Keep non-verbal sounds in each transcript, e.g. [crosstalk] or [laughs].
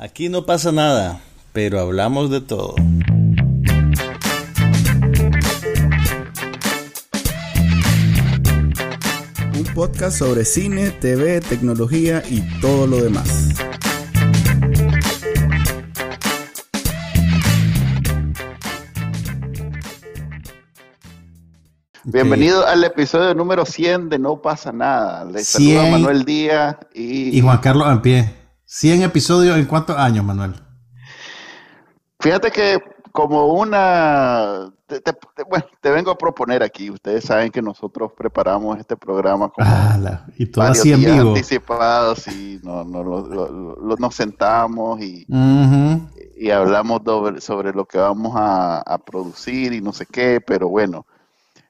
Aquí no pasa nada, pero hablamos de todo. Un podcast sobre cine, TV, tecnología y todo lo demás. Bienvenido al episodio número 100 de No pasa nada. Les saluda 100. Manuel Díaz y, Y Juan Carlos Ampie. 100 episodios en cuántos años, Manuel? fíjate que como una... te- te- te- bueno, te vengo a proponer aquí. Ustedes saben que nosotros preparamos este programa como y todo así en vivo. anticipados y no, no, lo- lo- lo- nos sentamos y, y hablamos doble- sobre lo que vamos a, a producir y no sé qué, pero bueno,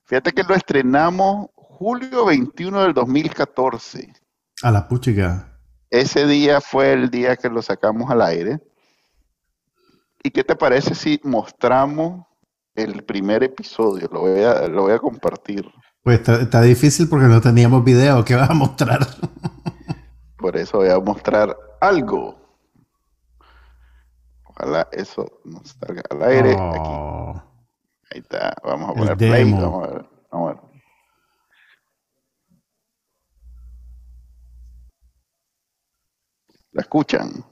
fíjate que lo estrenamos julio 21 del 2014. A la puchica. Ese día fue el día que lo sacamos al aire. ¿Y qué te parece si mostramos el primer episodio? Lo voy a, lo voy a compartir. Pues está, está difícil porque no teníamos video. ¿Qué vas a mostrar? [laughs] Por eso voy a mostrar algo. Ojalá eso nos salga al aire. Aquí. Oh. Ahí está. Vamos a poner play. Vamos a ver. Vamos a ver. ¿La escuchan?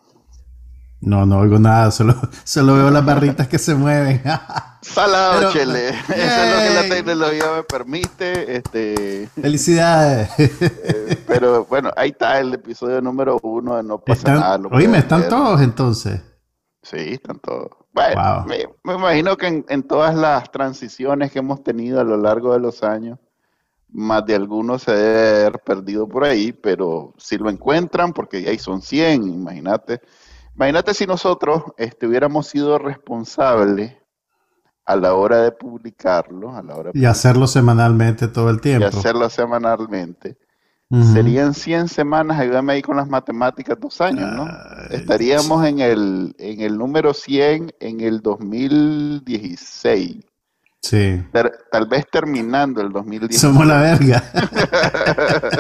No, no oigo nada. Solo, [laughs] solo veo las barritas que se mueven. [laughs] Salado, Pero- Chele. [laughs] Eso es lo que la tecnología me permite. Este, Felicidades. eh, pero bueno, ahí está el episodio número uno de No pasa nada. Lo oíme, están ver. todos entonces. Sí, están todos. Bueno, Wow. me, me imagino que en, en todas las transiciones que hemos tenido a lo largo de los años, más de algunos se debe haber perdido por ahí, pero si lo encuentran, porque ahí son 100, imagínate. Imagínate si nosotros este, hubiéramos sido responsables a la hora de publicarlo, a la hora de Y hacerlo semanalmente todo el y tiempo. hacerlo semanalmente. Serían 100 semanas, ayúdame ahí con las matemáticas, dos años, ¿no? Estaríamos en el, en el número 100 en el 2016. Sí. Tal vez terminando el 2016. Somos la verga. [laughs]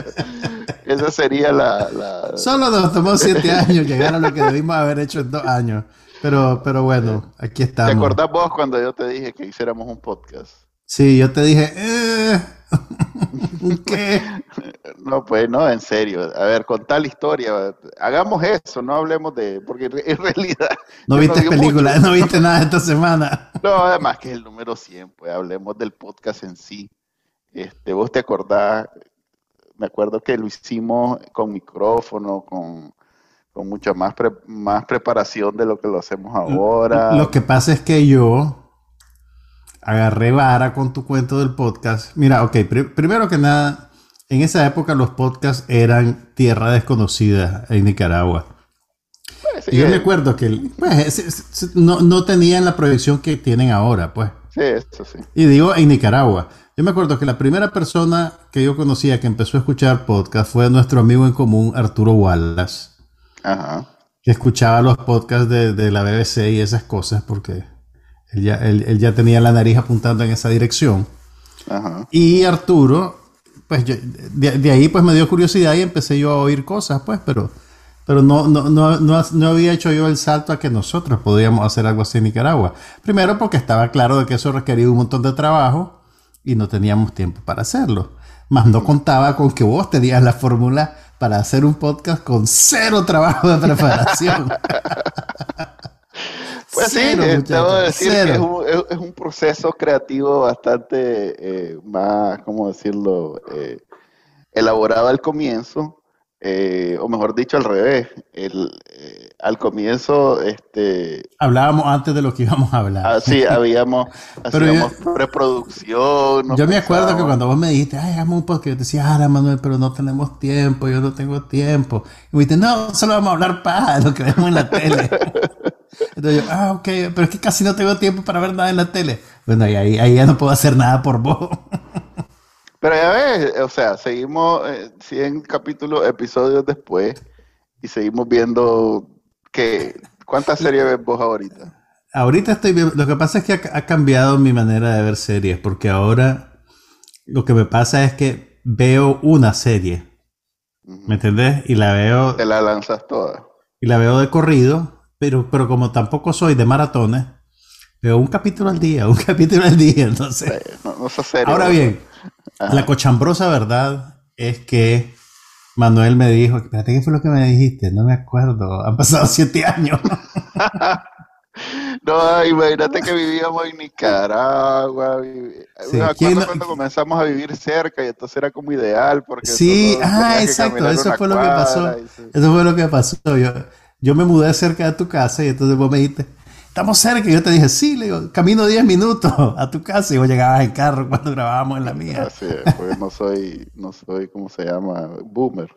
Esa sería la... la- Solo nos tomó siete años llegar a lo que debimos haber hecho en dos años. Pero, pero bueno, aquí ¿Te estamos. acordás vos cuando yo te dije que hiciéramos un podcast? Sí, yo te dije, eh, [laughs] ¿qué? No, pues no, en serio. A ver, con tal historia, hagamos eso, no hablemos de... Porque en realidad... No viste vi película, mucho. no viste nada esta semana. [laughs] No, además que es el número 100, pues hablemos del podcast en sí. Este, vos te acordás, me acuerdo que lo hicimos con micrófono, con, con mucha más, pre- más preparación de lo que lo hacemos ahora. Lo que pasa es que yo agarré vara con tu cuento del podcast. Mira, ok, pri- primero que nada, en esa época los podcasts eran tierra desconocida en Nicaragua. Pues, sí, Y yo eh, me acuerdo que pues, es- es- es- no, no tenían la proyección que tienen ahora, pues. sí, eso sí. Y digo en Nicaragua. Yo me acuerdo que la primera persona que yo conocía que empezó a escuchar podcast fue nuestro amigo en común, Arturo Wallace, Ajá. que escuchaba los podcasts de, de la BBC y esas cosas porque él ya, él- él ya tenía la nariz apuntando en esa dirección. Ajá. Y Arturo, pues yo- de, de ahí pues me dio curiosidad y empecé yo a oír cosas, pues, pero, pero no, no, no, no, no había hecho yo el salto a que nosotros podíamos hacer algo así en Nicaragua. Primero porque estaba claro de que eso requería un montón de trabajo y no teníamos tiempo para hacerlo. Más no contaba con que vos tenías la fórmula para hacer un podcast con cero trabajo de preparación. [laughs] Pues Cero, sí, eh, muchachos, debo decir cero. que es un, es- es un proceso creativo bastante eh, más, ¿cómo decirlo?, Eh, elaborado al comienzo, eh, o mejor dicho, al revés. El, eh, al comienzo, este, Hablábamos antes de lo que íbamos a hablar. así habíamos, [laughs] Pero hacíamos preproducción. Yo me acuerdo que cuando vos me dijiste, ay, hagamos un podcast, yo te decía, ah, Manuel, pero no tenemos tiempo, yo no tengo tiempo. Y me dijiste, no, solo vamos a hablar para lo [laughs] que vemos en la tele. [laughs] Entonces yo, ah, ok, pero es que casi no tengo tiempo para ver nada en la tele. Bueno, y ahí, ahí ya no puedo hacer nada por vos. [laughs] Pero ya ves, o sea, seguimos eh, 100 capítulos, episodios después, y seguimos viendo que, ¿cuántas series ves vos ahorita? Ahorita estoy viendo, lo que pasa es que ha, ha cambiado mi manera de ver series, porque ahora lo que me pasa es que veo una serie. ¿me entendés? Y la veo, Te la lanzas toda. y la veo de corrido pero, pero como tampoco soy de maratones, veo un capítulo al día, [laughs] un capítulo al día, entonces. No, no serio. Ahora bien, Ajá. la cochambrosa verdad es que Manuel me dijo, espérate, ¿qué fue lo que me dijiste? No me acuerdo, han pasado siete años. [laughs] No, imagínate que vivíamos en Nicaragua. Sí, ¿quién no- cuando comenzamos a vivir cerca y entonces era como ideal porque Sí, ah, exacto, eso fue lo que pasó. sí. Eso fue lo que pasó. Yo, yo me mudé cerca de tu casa y entonces vos me dijiste, estamos cerca. Y yo te dije, sí, le digo, camino 10 minutos [laughs] a tu casa y vos llegabas en carro cuando grabábamos en la mía. Así es, pues no soy, no soy, ¿cómo se llama? Boomer.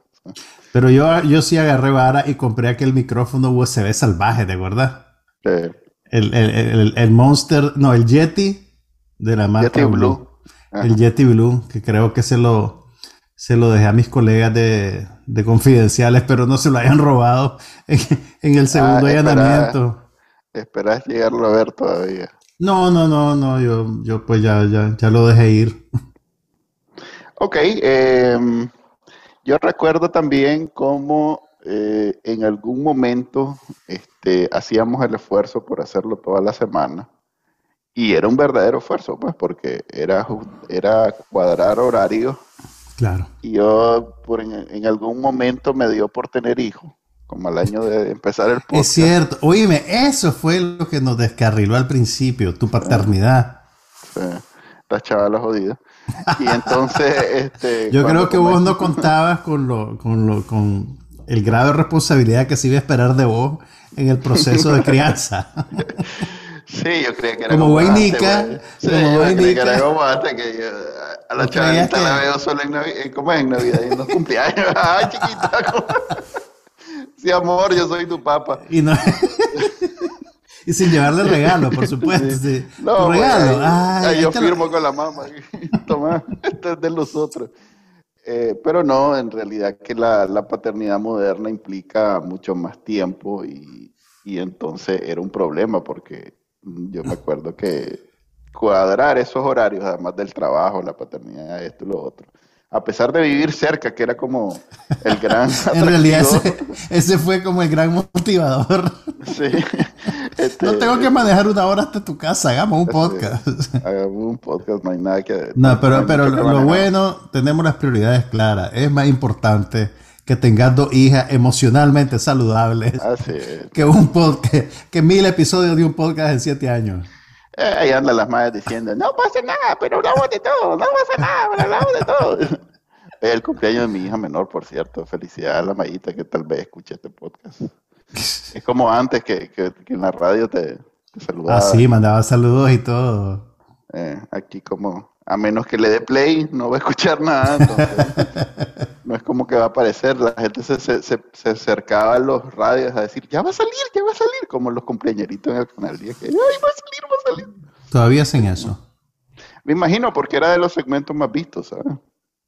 Pero yo, yo sí agarré vara y compré aquel micrófono USB salvaje, ¿te acuerdas? Eh, El, el, el, el Monster, no, el Yeti de la marca Yeti Blue. El Yeti Blue, que creo que se lo, se lo dejé a mis colegas de, de confidenciales, pero no se lo hayan robado en, en el segundo Ah, espera. allanamiento. Esperás llegarlo a ver todavía. No, no, no, no, yo, yo pues ya, ya, ya lo dejé ir. Ok, em, yo recuerdo también cómo eh, en algún momento este, hacíamos el esfuerzo por hacerlo toda la semana. Y era un verdadero esfuerzo, pues, porque era, era cuadrar horarios. Claro. Y yo por en, en algún momento me dio por tener hijos, como al año de empezar el Es podcast. cierto. Oíme, eso fue lo que nos descarriló al principio, tu paternidad. Sí, la chavala jodida. Y entonces, [laughs] este, Yo creo que vos no [laughs] contabas con lo, con lo, con el grado de responsabilidad que se iba a esperar de vos en el proceso de [laughs] crianza. Sí, yo creía que era Como antes, Guaynica, güey. Sí, como yo creía que era como antes, que yo a la ¿Vos creías chavalita la que- veo solo en Navidad, ¿cómo es en Navidad? Y en los cumpleaños. [laughs] Ay, chiquita. ¿cómo? Sí, amor, yo soy tu papá. Y no. [laughs] y sin llevarle regalo, por supuesto. sí. No, Tu güey, regalo. ahí- Ay, ahí yo lo- firmo con la mamá. [laughs] Toma, esto es de los otros. Eh, pero no, en realidad que la, la paternidad moderna implica mucho más tiempo y, y entonces era un problema porque yo me acuerdo que cuadrar esos horarios, además del trabajo, la paternidad, esto y lo otro, a pesar de vivir cerca, que era como el gran [laughs] En realidad ese, ese fue como el gran motivador. [laughs] sí, este, No tengo que manejar una hora hasta tu casa, hagamos un podcast. hagamos un podcast, no hay nada que... No, pero, pero mucho que lo bueno, tenemos las prioridades claras. Es más importante que tengas dos hijas emocionalmente saludables Así es. que un podcast, que mil episodios de un podcast en siete años. Eh, ahí andan las madres diciendo, no pasa nada, pero hablamos de todo, no pasa nada, pero hablamos de todo. [laughs] El cumpleaños de mi hija menor, por cierto. Felicidades a la Mayita que tal vez escuche este podcast. [laughs] Es como antes que, que- que en la radio te, te saludaba. Ah, sí, mandaba saludos y todo. Eh, aquí como, a menos que le dé play, no va a escuchar nada. entonces, [laughs] no es como que va a aparecer. La gente se, se, se, se acercaba a los radios a decir, ya va a salir, ya va a salir, como los cumpleañeritos en el canal 10. Que, Ay, va a salir, va a salir. Todavía hacen eso. Me imagino, porque era de los segmentos más vistos, ¿sabes?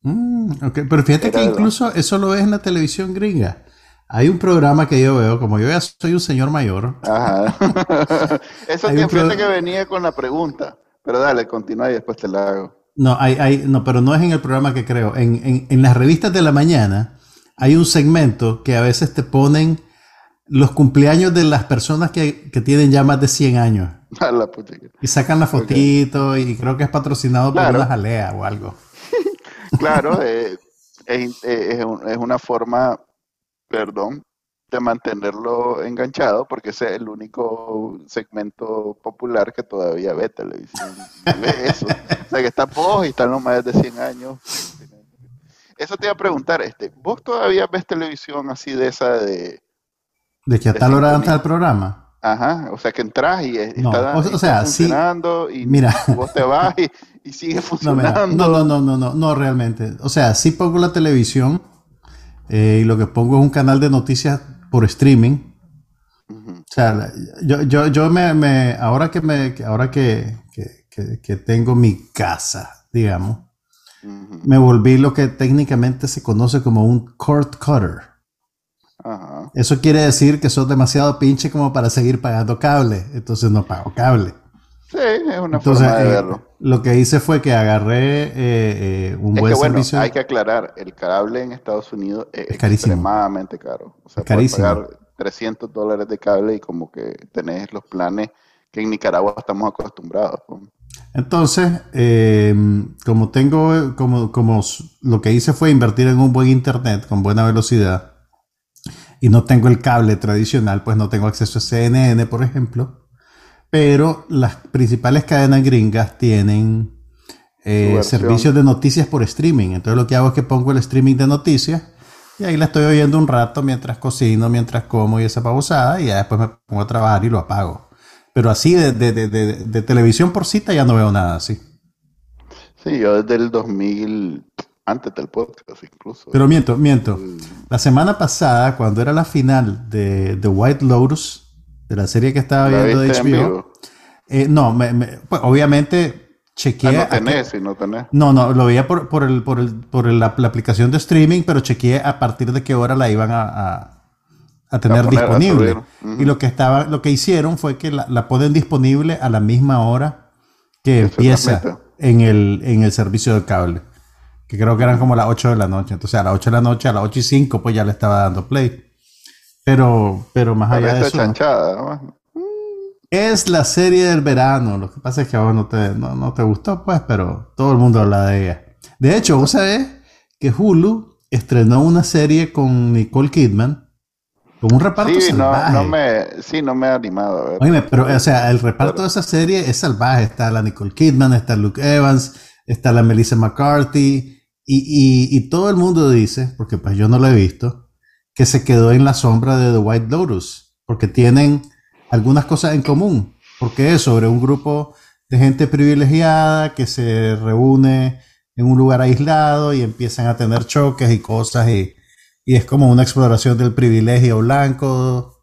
Mm, Pero fíjate Era que incluso eso lo ves en la televisión gringa. Hay un programa que yo veo, como yo ya soy un señor mayor, Ajá. [laughs] Eso te fíjate pro- que venía con la pregunta. Pero dale, continúa y después te la hago. No, hay, hay, no, pero no es en el programa que creo. En, en, en las revistas de la mañana hay un segmento que a veces te ponen los cumpleaños de las personas que, que tienen ya más de 100 años. A la puta Y sacan la fotito y creo que es patrocinado por una jalea o algo. [laughs] Claro, [laughs] eh, es, es es una forma, perdón, de mantenerlo enganchado porque ese es el único segmento popular que todavía ve televisión. Ve eso. O sea, que está vos y están los más de 100 años. Eso te iba a preguntar, este, ¿vos todavía ves televisión así de esa de... De que a De tal hora entra el programa. Ajá, o sea que entras y es- No, está, o- está sea, sí. funcionando y Mira. vos te vas y, y sigue funcionando. no, no, no, no, no, no, realmente. O sea, sí pongo la televisión eh, y lo que pongo es un canal de noticias por streaming. O sea, yo, yo, yo me, me- ahora que me, ahora que, que- que- que tengo mi casa, digamos, me volví lo que técnicamente se conoce como un cord cutter. Ajá. Eso quiere decir que sos demasiado pinche como para seguir pagando cable. Entonces no pago cable. Sí, es una Entonces, forma de eh, verlo. Lo que hice fue que agarré eh, eh, un Es buen que bueno, servicio. hay que aclarar, el cable en Estados Unidos es, Es carísimo. extremadamente caro. O sea, Es carísimo. pagar 300 dólares de cable y como que tenés los planes que en Nicaragua estamos acostumbrados. Entonces, eh, como tengo, como, como lo que hice fue invertir en un buen internet con buena velocidad y no tengo el cable tradicional, pues no tengo acceso a CNN, por ejemplo. Pero las principales cadenas gringas tienen eh, servicios de noticias por streaming. Entonces lo que hago es que pongo el streaming de noticias y ahí la estoy oyendo un rato mientras cocino, mientras como y esa pausada y ya después me pongo a trabajar y lo apago. Pero así de, de- de- de- de televisión por cita ya no veo nada así. Sí, yo desde el 2000, antes del podcast incluso. Pero miento, miento. La semana pasada, cuando era la final de The White Lotus, de la serie que estaba ¿La viendo de HBO, eh, no, me- me- pues, obviamente Ah, chequeé. no a qué- tenés, si no tenés. no, no, lo veía por, por, el, por, el, por el- la, la aplicación de streaming, pero chequeé a partir de qué hora la iban a, a- a tener A poner, a disponible. Y lo que estaba, lo que hicieron fue que la, la ponen disponible a la misma hora que empieza en el, en el servicio de cable. Que creo que eran como las 8 de la noche. Entonces a las 8 de la noche, a las 8 y 5, pues ya le estaba dando play. Pero, pero más allá de eso. chanchada. ¿no? Es la serie del verano. Lo que pasa es que a vos no te, no, no te gustó, pues, pero todo el mundo habla de ella. De hecho, vos sabés que Hulu estrenó una serie con Nicole Kidman. Con un reparto Sí, salvaje. no me, sí, no me he animado a ver. Oíme, pero, o sea, el reparto de esa serie es salvaje. Está la Nicole Kidman, está Luke Evans, está la Melissa McCarthy. Y, y- y todo el mundo dice, porque pues yo no lo he visto, que se quedó en la sombra de The White Lotus. Porque tienen algunas cosas en común. Porque es sobre un grupo de gente privilegiada que se reúne en un lugar aislado y empiezan a tener choques y cosas y, y es como una exploración del privilegio blanco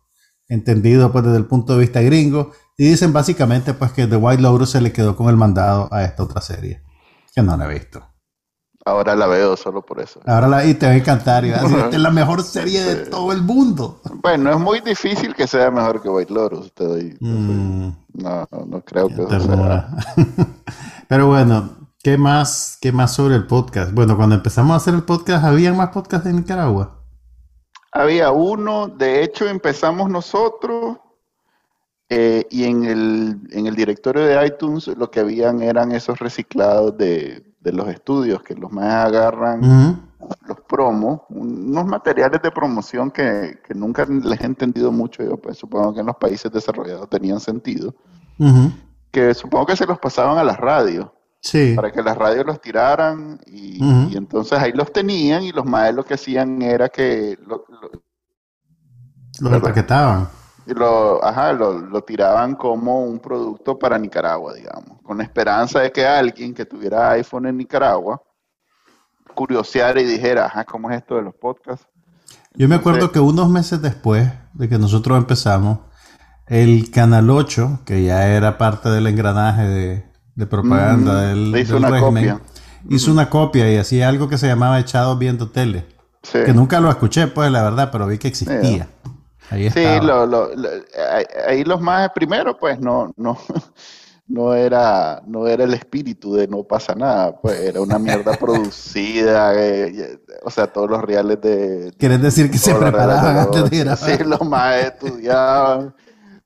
entendido pues desde el punto de vista gringo y dicen básicamente pues que The White Lotus se le quedó con el mandado a esta otra serie que no la he visto Ahora la veo solo por eso. ahora la y te va a encantar y decir, esta es la mejor [laughs] serie de todo el mundo Bueno, es muy difícil que sea mejor que White Lotus. Te doy, Mm, no, no, creo que eso sea. [laughs] pero bueno ¿qué más, ¿qué más sobre el podcast? bueno cuando empezamos a hacer el podcast ¿había más podcasts en Nicaragua? Había uno, de hecho empezamos nosotros eh, y en el, en el directorio de iTunes lo que habían eran esos reciclados de, de los estudios que los más agarran los promos, unos materiales de promoción que, que nunca les he entendido mucho, yo pues supongo que en los países desarrollados tenían sentido, que supongo que se los pasaban a las radios sí. para que las radios los tiraran y, entonces ahí los tenían y los maes lo que hacían era que lo, lo- los empaquetaban lo- ajá, lo, lo tiraban como un producto para Nicaragua, digamos, con la esperanza de que alguien que tuviera iPhone en Nicaragua curioseara y dijera, ajá, ¿cómo es esto de los podcasts? Yo me acuerdo que unos meses después de que nosotros empezamos, el Canal 8, que ya era parte del engranaje de, de propaganda Mm, del, le hizo del una régimen, copia. hizo una copia y hacía algo que se llamaba Echado Viendo Tele. Sí. Que nunca lo escuché, pues, la verdad, pero vi que existía. Ahí Sí, lo, lo- lo- ahí- los más primero, pues no, no, [laughs] no era, no era el espíritu de no pasa nada, pues era una mierda [laughs] producida, eh, o sea, todos los reales de ¿Quieres decir que se preparaban antes de grabar? Sí, los más estudiaban,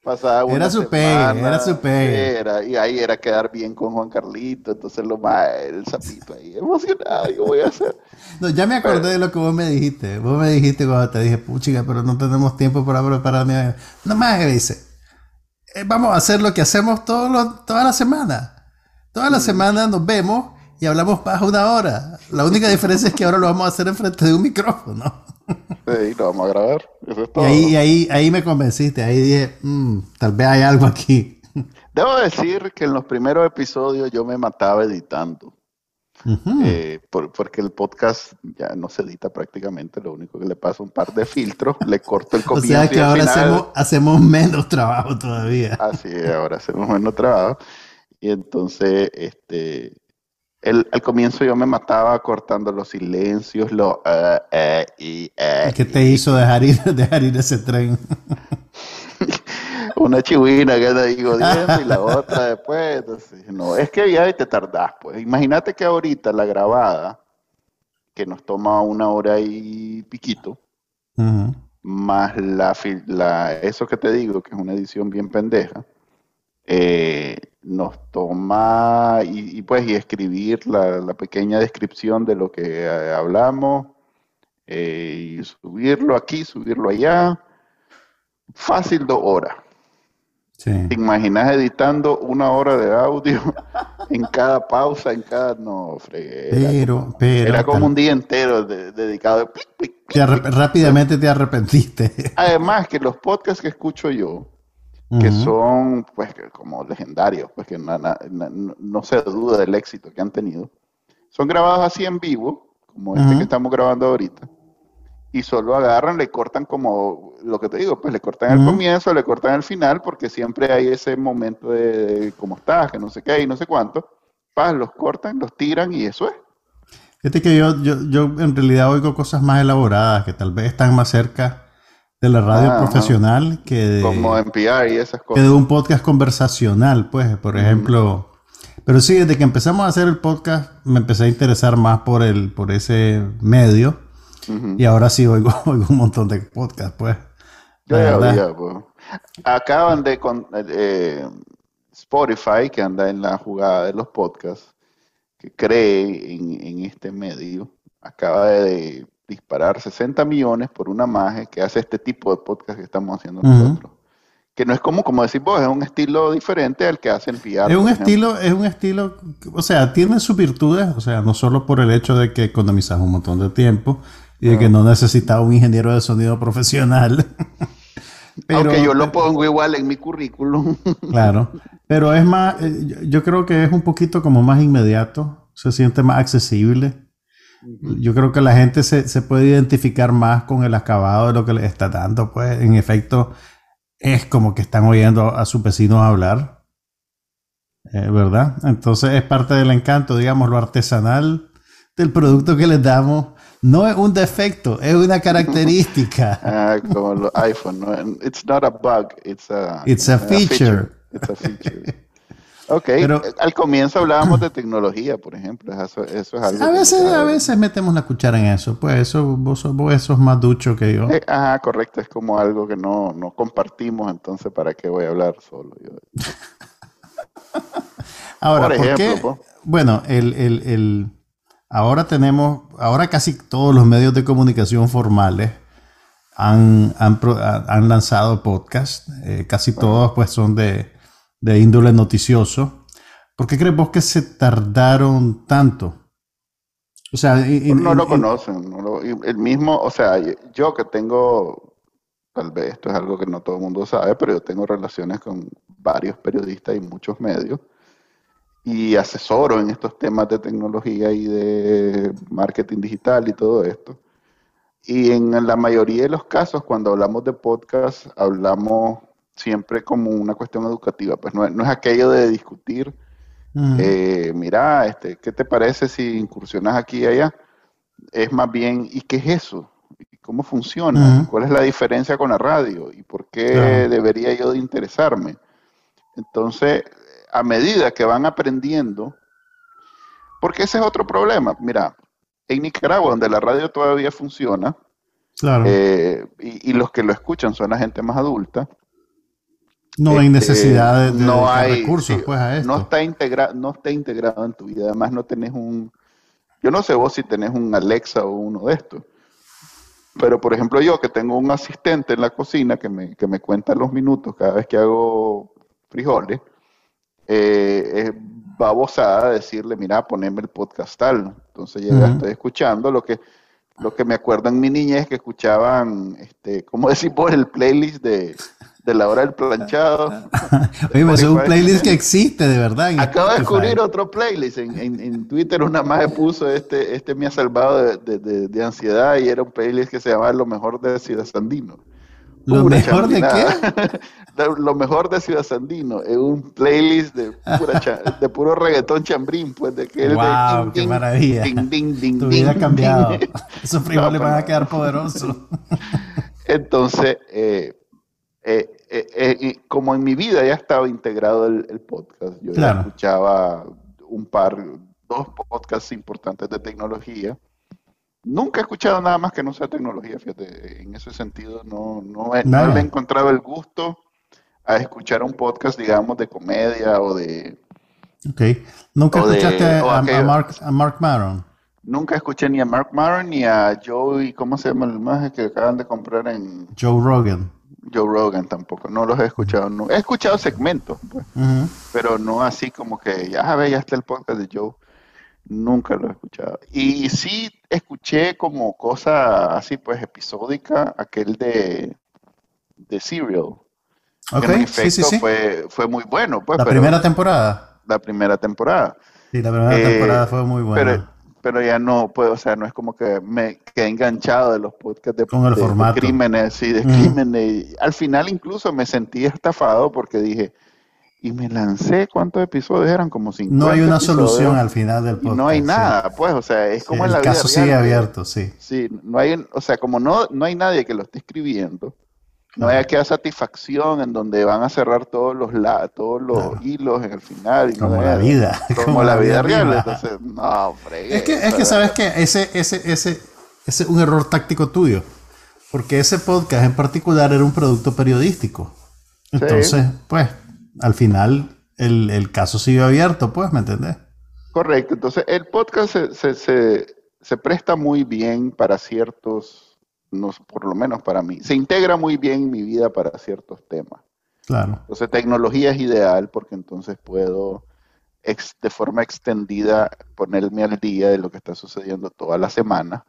pasaba una Era su pegue, era su pegue. era- y ahí era quedar bien con Juan Carlito, entonces lo más, el sapito ahí, emocionado, ¿qué voy a hacer? [laughs] No, ya me acordé de lo que vos me dijiste. Vos me dijiste cuando te dije, puchica, pero no tenemos tiempo para prepararme. No más que dice, "Eh, vamos a hacer lo que hacemos todos los- toda la semana. Toda Mm. la semana nos vemos y hablamos más una hora. La única diferencia es que ahora lo vamos a hacer enfrente de un micrófono. Sí, lo vamos a grabar, eso es Y todo. ahí, y ahí, ahí me convenciste. Ahí dije, "Mm, tal vez hay algo aquí. Debo decir que en los primeros episodios yo me mataba editando, eh, por- porque el podcast ya no se edita prácticamente, lo único que le pasa un par de filtros, le corto el [laughs] o comienzo sea que ahora final- hacemos, hacemos menos trabajo todavía. Así es, ahora hacemos menos trabajo. Y entonces, este, el, al comienzo yo me mataba cortando los silencios, los eh, eh, y eh, ¿Qué te hizo dejar ir, [laughs] dejar ir ese tren? [laughs] una chihuina que anda ahí jodiendo y la otra después. Entonces, no, es que ya te tardás, pues. Imagínate que ahorita la grabada, que nos toma una hora y piquito, más la, la, eso que te digo, que es una edición bien pendeja, eh, nos toma y, pues y escribir la, pequeña descripción de lo que eh, hablamos eh, y subirlo aquí, subirlo allá, fácil dos horas. ¿Te imaginas editando una hora de audio [laughs] en cada pausa, en cada... No, Pero, pero... Era como un día entero dedicado... rápidamente te arrepentiste. Además que los podcasts que escucho yo, que son pues como legendarios, pues que no se duda del éxito que han tenido, son grabados así en vivo, como este que estamos grabando ahorita y solo agarran, le cortan como lo que te digo, pues le cortan el comienzo, le cortan el final, porque siempre hay ese momento de, cómo estás, que no sé qué y no sé cuánto. Paz, los cortan, los tiran y eso es. Fíjate que yo, yo, yo en realidad oigo cosas más elaboradas, que tal vez están más cerca de la radio profesional que de, como NPR y esas cosas. Que de un podcast conversacional, pues, por ejemplo. Pero sí, desde que empezamos a hacer el podcast, me empecé a interesar más por el, por ese medio. Y ahora sí [laughs] oigo, un montón de podcasts, pues. pues. Acaban de con, eh, Spotify, que anda en la jugada de los podcasts, que cree en, este medio, acaba de disparar 60 millones por una magia que hace este tipo de podcast que estamos haciendo nosotros. Que no es como, como decir vos, es un estilo diferente al que hacen PR. Es un estilo, es un estilo, o sea, tiene sus virtudes, o sea, no solo por el hecho de que economizas un montón de tiempo, y de que no necesitaba un ingeniero de sonido profesional. [laughs] pero, Aunque yo lo pongo igual en mi currículum. [laughs] claro, pero es más, eh, yo creo que es un poquito como más inmediato, se siente más accesible. Yo creo que la gente se, puede identificar más con el acabado de lo que le está dando, pues en efecto es como que están oyendo a sus vecinos hablar, eh, ¿verdad? Entonces es parte del encanto, digamos, lo artesanal del producto que les damos no es un defecto, es una característica. [laughs] ah, como los iPhone, no, it's not a bug, it's a, it's a, feature. It's a feature. Ok, Pero, al comienzo hablábamos de tecnología, por ejemplo. Eso, eso es algo. A veces, a veces metemos la cuchara en eso. Pues eso, vos, vos sos más ducho que yo. Eh, ajá, correcto. Es como algo que no, no compartimos, entonces, ¿para qué voy a hablar solo? Yo? [laughs] Ahora, por ejemplo, bueno, el, el, el Ahora tenemos, ahora casi todos los medios de comunicación formales han, han, lanzado podcasts, eh, casi todos pues son de, índole noticioso. ¿Por qué crees vos que se tardaron tanto? O sea, no lo conocen, el mismo, o sea, yo que tengo, tal vez esto es algo que no todo el mundo sabe, pero yo tengo relaciones con varios periodistas y muchos medios y asesoro en estos temas de tecnología y de marketing digital y todo esto. Y en la mayoría de los casos, cuando hablamos de podcast, hablamos siempre como una cuestión educativa. Pues no, es aquello de discutir, eh, mira, este, ¿qué te parece si incursionas aquí y allá? Es más bien, ¿y qué es eso? ¿Cómo funciona? ¿Cuál es la diferencia con la radio? ¿Y por qué debería yo de interesarme? Entonces, a medida que van aprendiendo, porque ese es otro problema. Mira, en Nicaragua, donde la radio todavía funciona, eh, y, los que lo escuchan son la gente más adulta. No hay este, necesidad de, no hay, recursos pues, a esto. No está, integrado, no está integrado en tu vida. Además, no tenés un. Yo no sé vos si tenés un Alexa o uno de estos. Pero, por ejemplo, yo que tengo un asistente en la cocina que me, que me cuenta los minutos cada vez que hago frijoles, eh, es babosada decirle, mira, poneme el podcast tal. Entonces ya estoy escuchando lo que lo que me acuerdo en mi niñez es que escuchaban, este, ¿cómo decir por el playlist de, la hora del planchado? [laughs] Oye, es un playlist que existe, de verdad. Acabo de descubrir otro playlist. En, en, Twitter una más puso, este, este me ha salvado de, de, ansiedad y era un playlist que se llamaba Lo mejor de Ciudad Sandino. ¿Lo mejor de qué? [laughs] lo mejor de Ciudad Sandino es un playlist de, de puro reggaetón chambrín, pues de que wow, qué maravilla. tu vida ha cambiado. [laughs] Esos frijoles van a quedar poderosos. Entonces, eh, eh, eh, como en mi vida ya estaba integrado el, podcast, yo ya escuchaba un par, dos podcasts importantes de tecnología nunca he escuchado nada más que no sea tecnología, fíjate, en ese sentido no, no, he, no le he encontrado el gusto a escuchar un podcast, digamos, de comedia o de... Ok. ¿Nunca de- escuchaste a, a. Mark, a Mark Maron? Nunca escuché ni a Mark Maron ni a Joey, ¿cómo se llama el más que acaban de comprar en Joe Rogan. Joe Rogan tampoco? No los he escuchado, no. He escuchado segmentos, pues, pero no así como que, ya ve, ya está el podcast de Joe. Nunca lo he escuchado. Y sí escuché como cosa así, pues, episódica, aquel de, de Serial. que Ok, en sí, efecto sí, sí. Fue, fue muy bueno, pues, La pero primera temporada. la primera temporada. Sí, la primera Eh, temporada fue muy buena. Pero, pero ya no puedo, o sea, no es como que me quedé enganchado de los podcasts de, Con el de- de formato. crímenes, sí, de Ujú. crímenes. Y al final incluso me sentí estafado porque dije, y me lancé, ¿cuántos episodios eran? Como 50 no hay una episodios, solución al final del y podcast. no hay sí. nada, pues, o sea, es Sí, como en el la caso sigue abierto, sí. Sí, no hay, o sea, como no, no hay nadie que lo esté escribiendo, no hay aquella satisfacción en donde van a cerrar todos los la, todos los Claro. hilos en el final. y no Como hay- la vida. [laughs] Como, la vida real. misma. Entonces, no, fregué, Es que, es que sabes que ese, ese, ese, ese es un error táctico tuyo. Porque ese podcast en particular era un producto periodístico. Entonces, pues, al final el, el caso siguió abierto, pues, ¿me entendés? Correcto, entonces el podcast se, se, se, se presta muy bien para ciertos, no, por lo menos para mí, se integra muy bien en mi vida para ciertos temas. Claro. Entonces tecnología es ideal porque entonces puedo ex- de forma extendida ponerme al día de lo que está sucediendo toda la semana,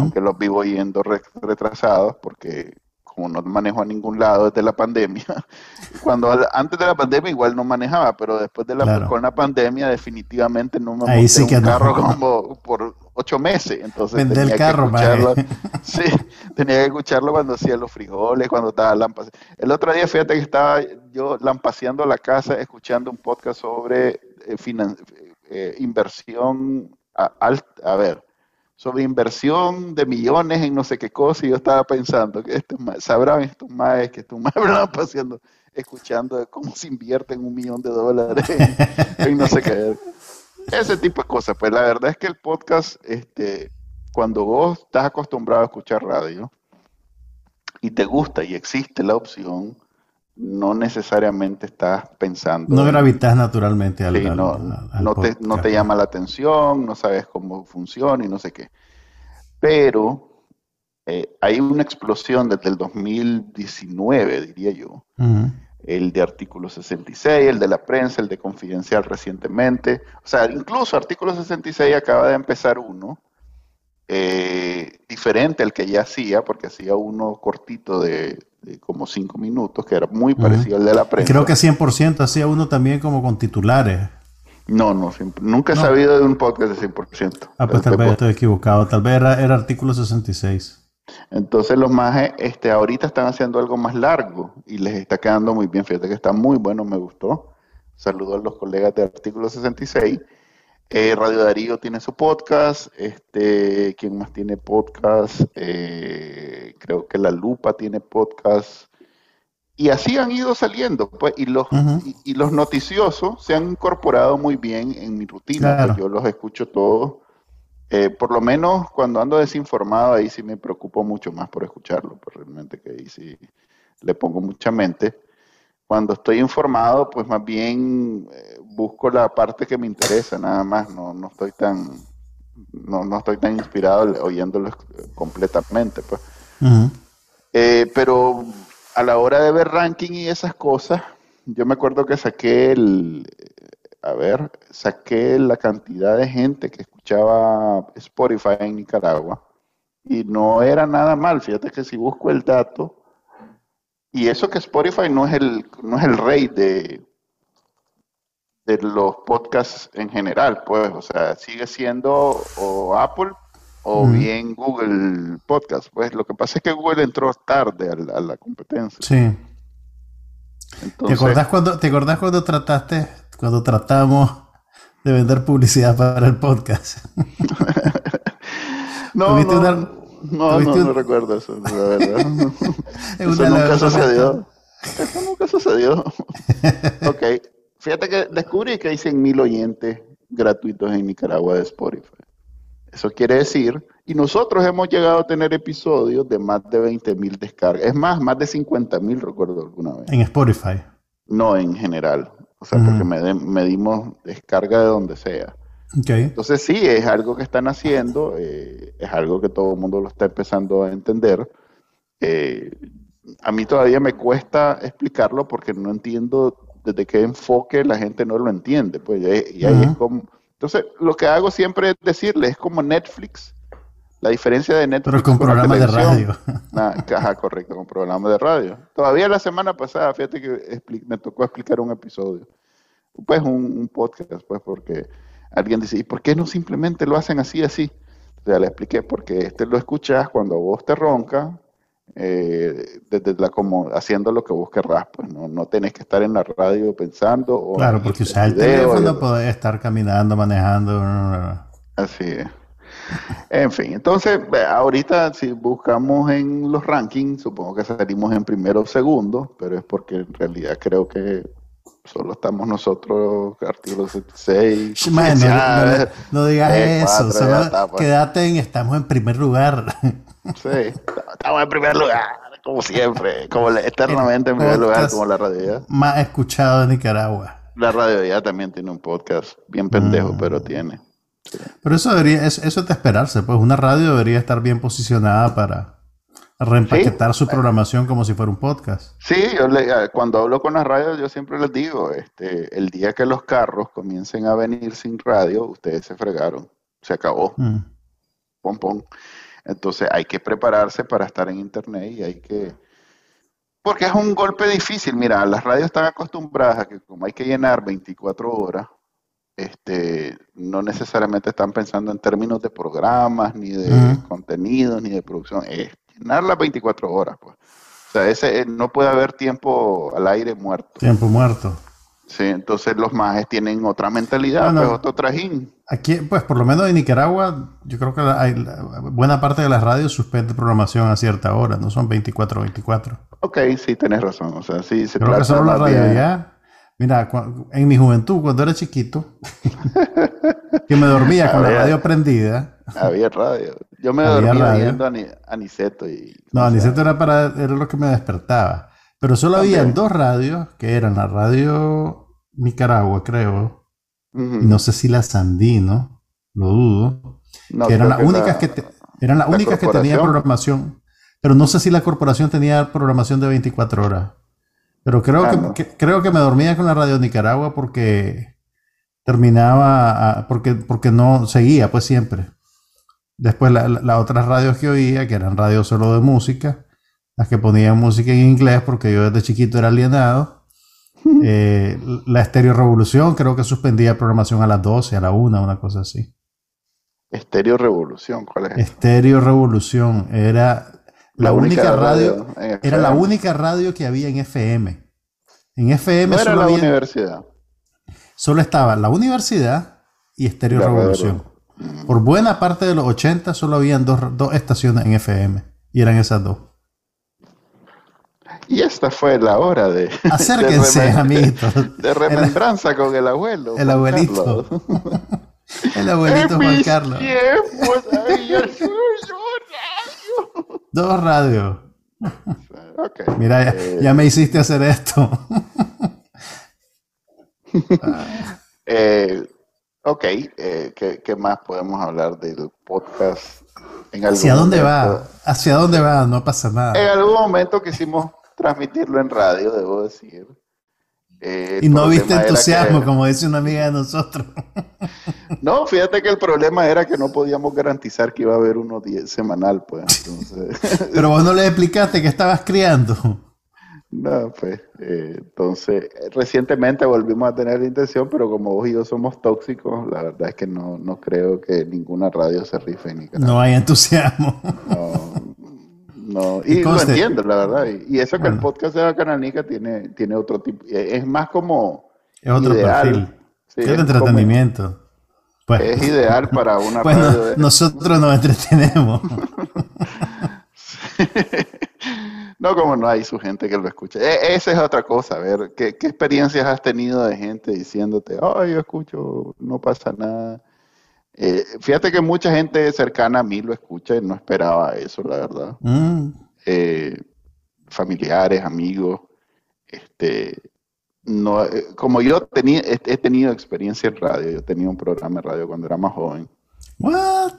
aunque los vivo yendo re- retrasados porque como no manejo a ningún lado desde la pandemia, [laughs] cuando antes de la pandemia igual no manejaba, pero después de la Claro. con la pandemia definitivamente no me Ahí monté sí un no. carro [laughs] como por ocho meses, entonces el tenía que escucharlo, [laughs] sí, tenía que escucharlo cuando hacía los frijoles, cuando estaba lampaseando. El otro día fíjate que estaba yo lampaseando la casa escuchando un podcast sobre eh, finan- eh, inversión a, a ver, sobre inversión de millones en no sé qué cosa, y yo estaba pensando que estos sabrán estos más que estos más hablan [laughs] paseando, escuchando de cómo se invierte en un millón de dólares en, en no sé qué. Ese tipo de cosas. Pues la verdad es que el podcast, este, cuando vos estás acostumbrado a escuchar radio y te gusta y existe la opción, no necesariamente estás pensando. No gravitas naturalmente al, Sí, al- no, al- al no te, no te llama la atención, no sabes cómo funciona y no sé qué. Pero eh, hay una explosión desde el 2019, diría yo. El de artículo 66, el de la prensa, el de confidencial recientemente. O sea, incluso artículo 66 acaba de empezar uno, eh, diferente al que ya hacía, porque hacía uno cortito de, de como cinco minutos, que era muy parecido al de la prensa. creo que 100% hacía uno también como con titulares. No, no, siempre- nunca he No. sabido de un podcast de 100%. Ah, pues tal vez estoy equivocado. Tal vez era, era artículo 66. Entonces los majes este, ahorita están haciendo algo más largo y les está quedando muy bien. Fíjate que está muy bueno, me gustó. Saludo a los colegas de Artículo 66. Eh, Radio Darío tiene su podcast. Este, ¿Quién más tiene podcast? Eh, creo que La Lupa tiene podcast. Y así han ido saliendo. Pues, y, los, y, y los noticiosos se han incorporado muy bien en mi rutina. Claro. Pues yo los escucho todos. Eh, por lo menos cuando ando desinformado, ahí sí me preocupo mucho más por escucharlo, pues realmente que ahí sí le pongo mucha mente. Cuando estoy informado, pues más bien eh, busco la parte que me interesa, nada más, no, no estoy tan no, no estoy tan inspirado oyéndolo eh, completamente, pues. Eh, pero a la hora de ver ranking y esas cosas, yo me acuerdo que saqué el, a ver, saqué la cantidad de gente que escuchaba Spotify en Nicaragua y no era nada mal. Fíjate que si busco el dato, y eso que Spotify no es el, no es el rey de, de los podcasts en general, pues, o sea, sigue siendo o Apple o bien Google Podcast. Pues lo que pasa es que Google entró tarde a la, a la competencia. Sí. ¿Te acordás, cuando, ¿Te acordás cuando trataste, cuando tratamos de vender publicidad para el podcast? [laughs] no, no, una- no, recuerdo eso, la [laughs] verdad. Es Eso nunca sucedió. Eso nunca sucedió. ok. Fíjate que descubrí que hay 100 mil oyentes gratuitos en Nicaragua de Spotify. Eso quiere decir, Y nosotros hemos llegado a tener episodios de más de 20 mil descargas. Es más, más de 50 mil, recuerdo alguna vez. En Spotify. No, en general. O sea, porque medimos descarga de donde sea. Okay. Entonces sí, es algo que están haciendo, eh, es algo que todo el mundo lo está empezando a entender. Eh, a mí todavía me cuesta explicarlo porque no entiendo desde qué enfoque la gente no lo entiende. Pues, y, ahí es como... Entonces, lo que hago siempre es decirle, es como Netflix la diferencia de Netflix. Pero con programas de radio. [laughs] Ah, correcto, con programas de radio. Todavía la semana pasada, fíjate que me tocó explicar un episodio. Pues un, podcast, pues, porque alguien dice, ¿y por qué no simplemente lo hacen así, así? O sea, le expliqué, porque este lo escuchas cuando vos te ronca, eh, desde la como haciendo lo que vos querrás, pues no, no tenés que estar en la radio pensando. claro, porque usar el teléfono, podés estar caminando, manejando. Así es. En fin, entonces, ahorita si buscamos en los rankings, supongo que salimos en primero o segundo, pero es porque en realidad creo que solo estamos nosotros, artículo 76. no, digas eso, solo pues. quédate en estamos en primer lugar. Sí, estamos en primer lugar, como siempre, como eternamente en primer lugar, como la radio. Más escuchado de Nicaragua. La radio ya también tiene un podcast, bien pendejo, mm. pero tiene. Pero eso debería, eso, es de esperarse, pues una radio debería estar bien posicionada para reempaquetar su programación como si fuera un podcast. Sí, yo eh, cuando hablo con las radios yo siempre les digo, este, el día que los carros comiencen a venir sin radio, ustedes se fregaron, se acabó. Mm. Pom, pom. Entonces hay que prepararse para estar en internet y hay que... Porque es un golpe difícil. Mira, las radios están acostumbradas a que como hay que llenar 24 horas, este, no necesariamente están pensando en términos de programas, ni de contenidos, ni de producción. Es llenar las 24 horas. Pues. O sea, ese, eh, no puede haber tiempo al aire muerto. Tiempo muerto. Sí, entonces los majes tienen otra mentalidad, pues, otro trajín. Aquí, pues por lo menos en Nicaragua, yo creo que hay, buena parte de las radios suspende programación a cierta hora, no son 24-24. Ok, sí, tenés razón. O sea, sí, se creo que solo la radio ya Mira, en mi juventud, cuando era chiquito, [laughs] que me dormía con la radio prendida. Había radio. Yo me dormía viendo Aniceto. Y, no, Aniceto era, para, era lo que me despertaba. Pero solo había dos radios, que eran la radio Nicaragua, creo. Y no sé si la Sandino, lo dudo. que eran las únicas, que, eran las únicas que tenían programación. Pero no sé si la corporación tenía programación de 24 horas. Pero creo, que, creo que me dormía con la radio Nicaragua porque terminaba, porque, porque no seguía, pues siempre. Después las otras radios que oía, que eran radios solo de música, las que ponían música en inglés porque yo desde chiquito era alienado. [laughs] Eh, la Estéreo Revolución creo que suspendía programación a las 12, a la 1, una cosa así. Estéreo Revolución, ¿cuál es? Estéreo Revolución era la, única, radio, era la única radio que había en FM. En FM no era la universidad. Solo estaba la universidad y Estéreo Revolución. Por buena parte de los 80 solo habían dos, estaciones en FM y eran esas dos. Y esta fue la hora de. [laughs] Acérquense, amiguitos. [laughs] De remembranza con el abuelo. El abuelito. [laughs] el abuelito Juan Carlos. Dos radios. Mira, eh, ya, me hiciste hacer esto. [laughs] eh, ok, eh, ¿qué, más podemos hablar del podcast? ¿Hacia dónde va? ¿Hacia dónde va? No pasa nada. En algún momento quisimos transmitirlo en radio, debo decir. Eh, y no viste entusiasmo, como dice una amiga de nosotros. [laughs] No, fíjate que el problema era que no podíamos garantizar que iba a haber uno semanal, pues. [laughs] Pero vos no le explicaste que estabas criando. No, pues, eh, entonces, recientemente volvimos a tener la intención, pero como vos y yo somos tóxicos, la verdad es que no, no creo que ninguna radio se rife ni No hay entusiasmo. No, no, y, lo entiendo, la verdad. Y, eso que el podcast de la Cananica tiene, tiene otro tipo, es más como... Es otro perfil. es de entretenimiento. Pues, es ideal para una [laughs] bueno, Nosotros nos entretenemos. [laughs] no, como no hay su gente que lo escuche. E, esa es otra cosa, a ver, ¿qué, ¿qué, experiencias has tenido de gente diciéndote, ay, yo escucho, no pasa nada? Eh, fíjate que mucha gente cercana a mí lo escucha y no esperaba eso, la verdad. Mm. Eh, familiares, amigos, este, no, eh, como yo tenía, he, he tenido experiencia en radio, yo tenía un programa de radio cuando era más joven. What?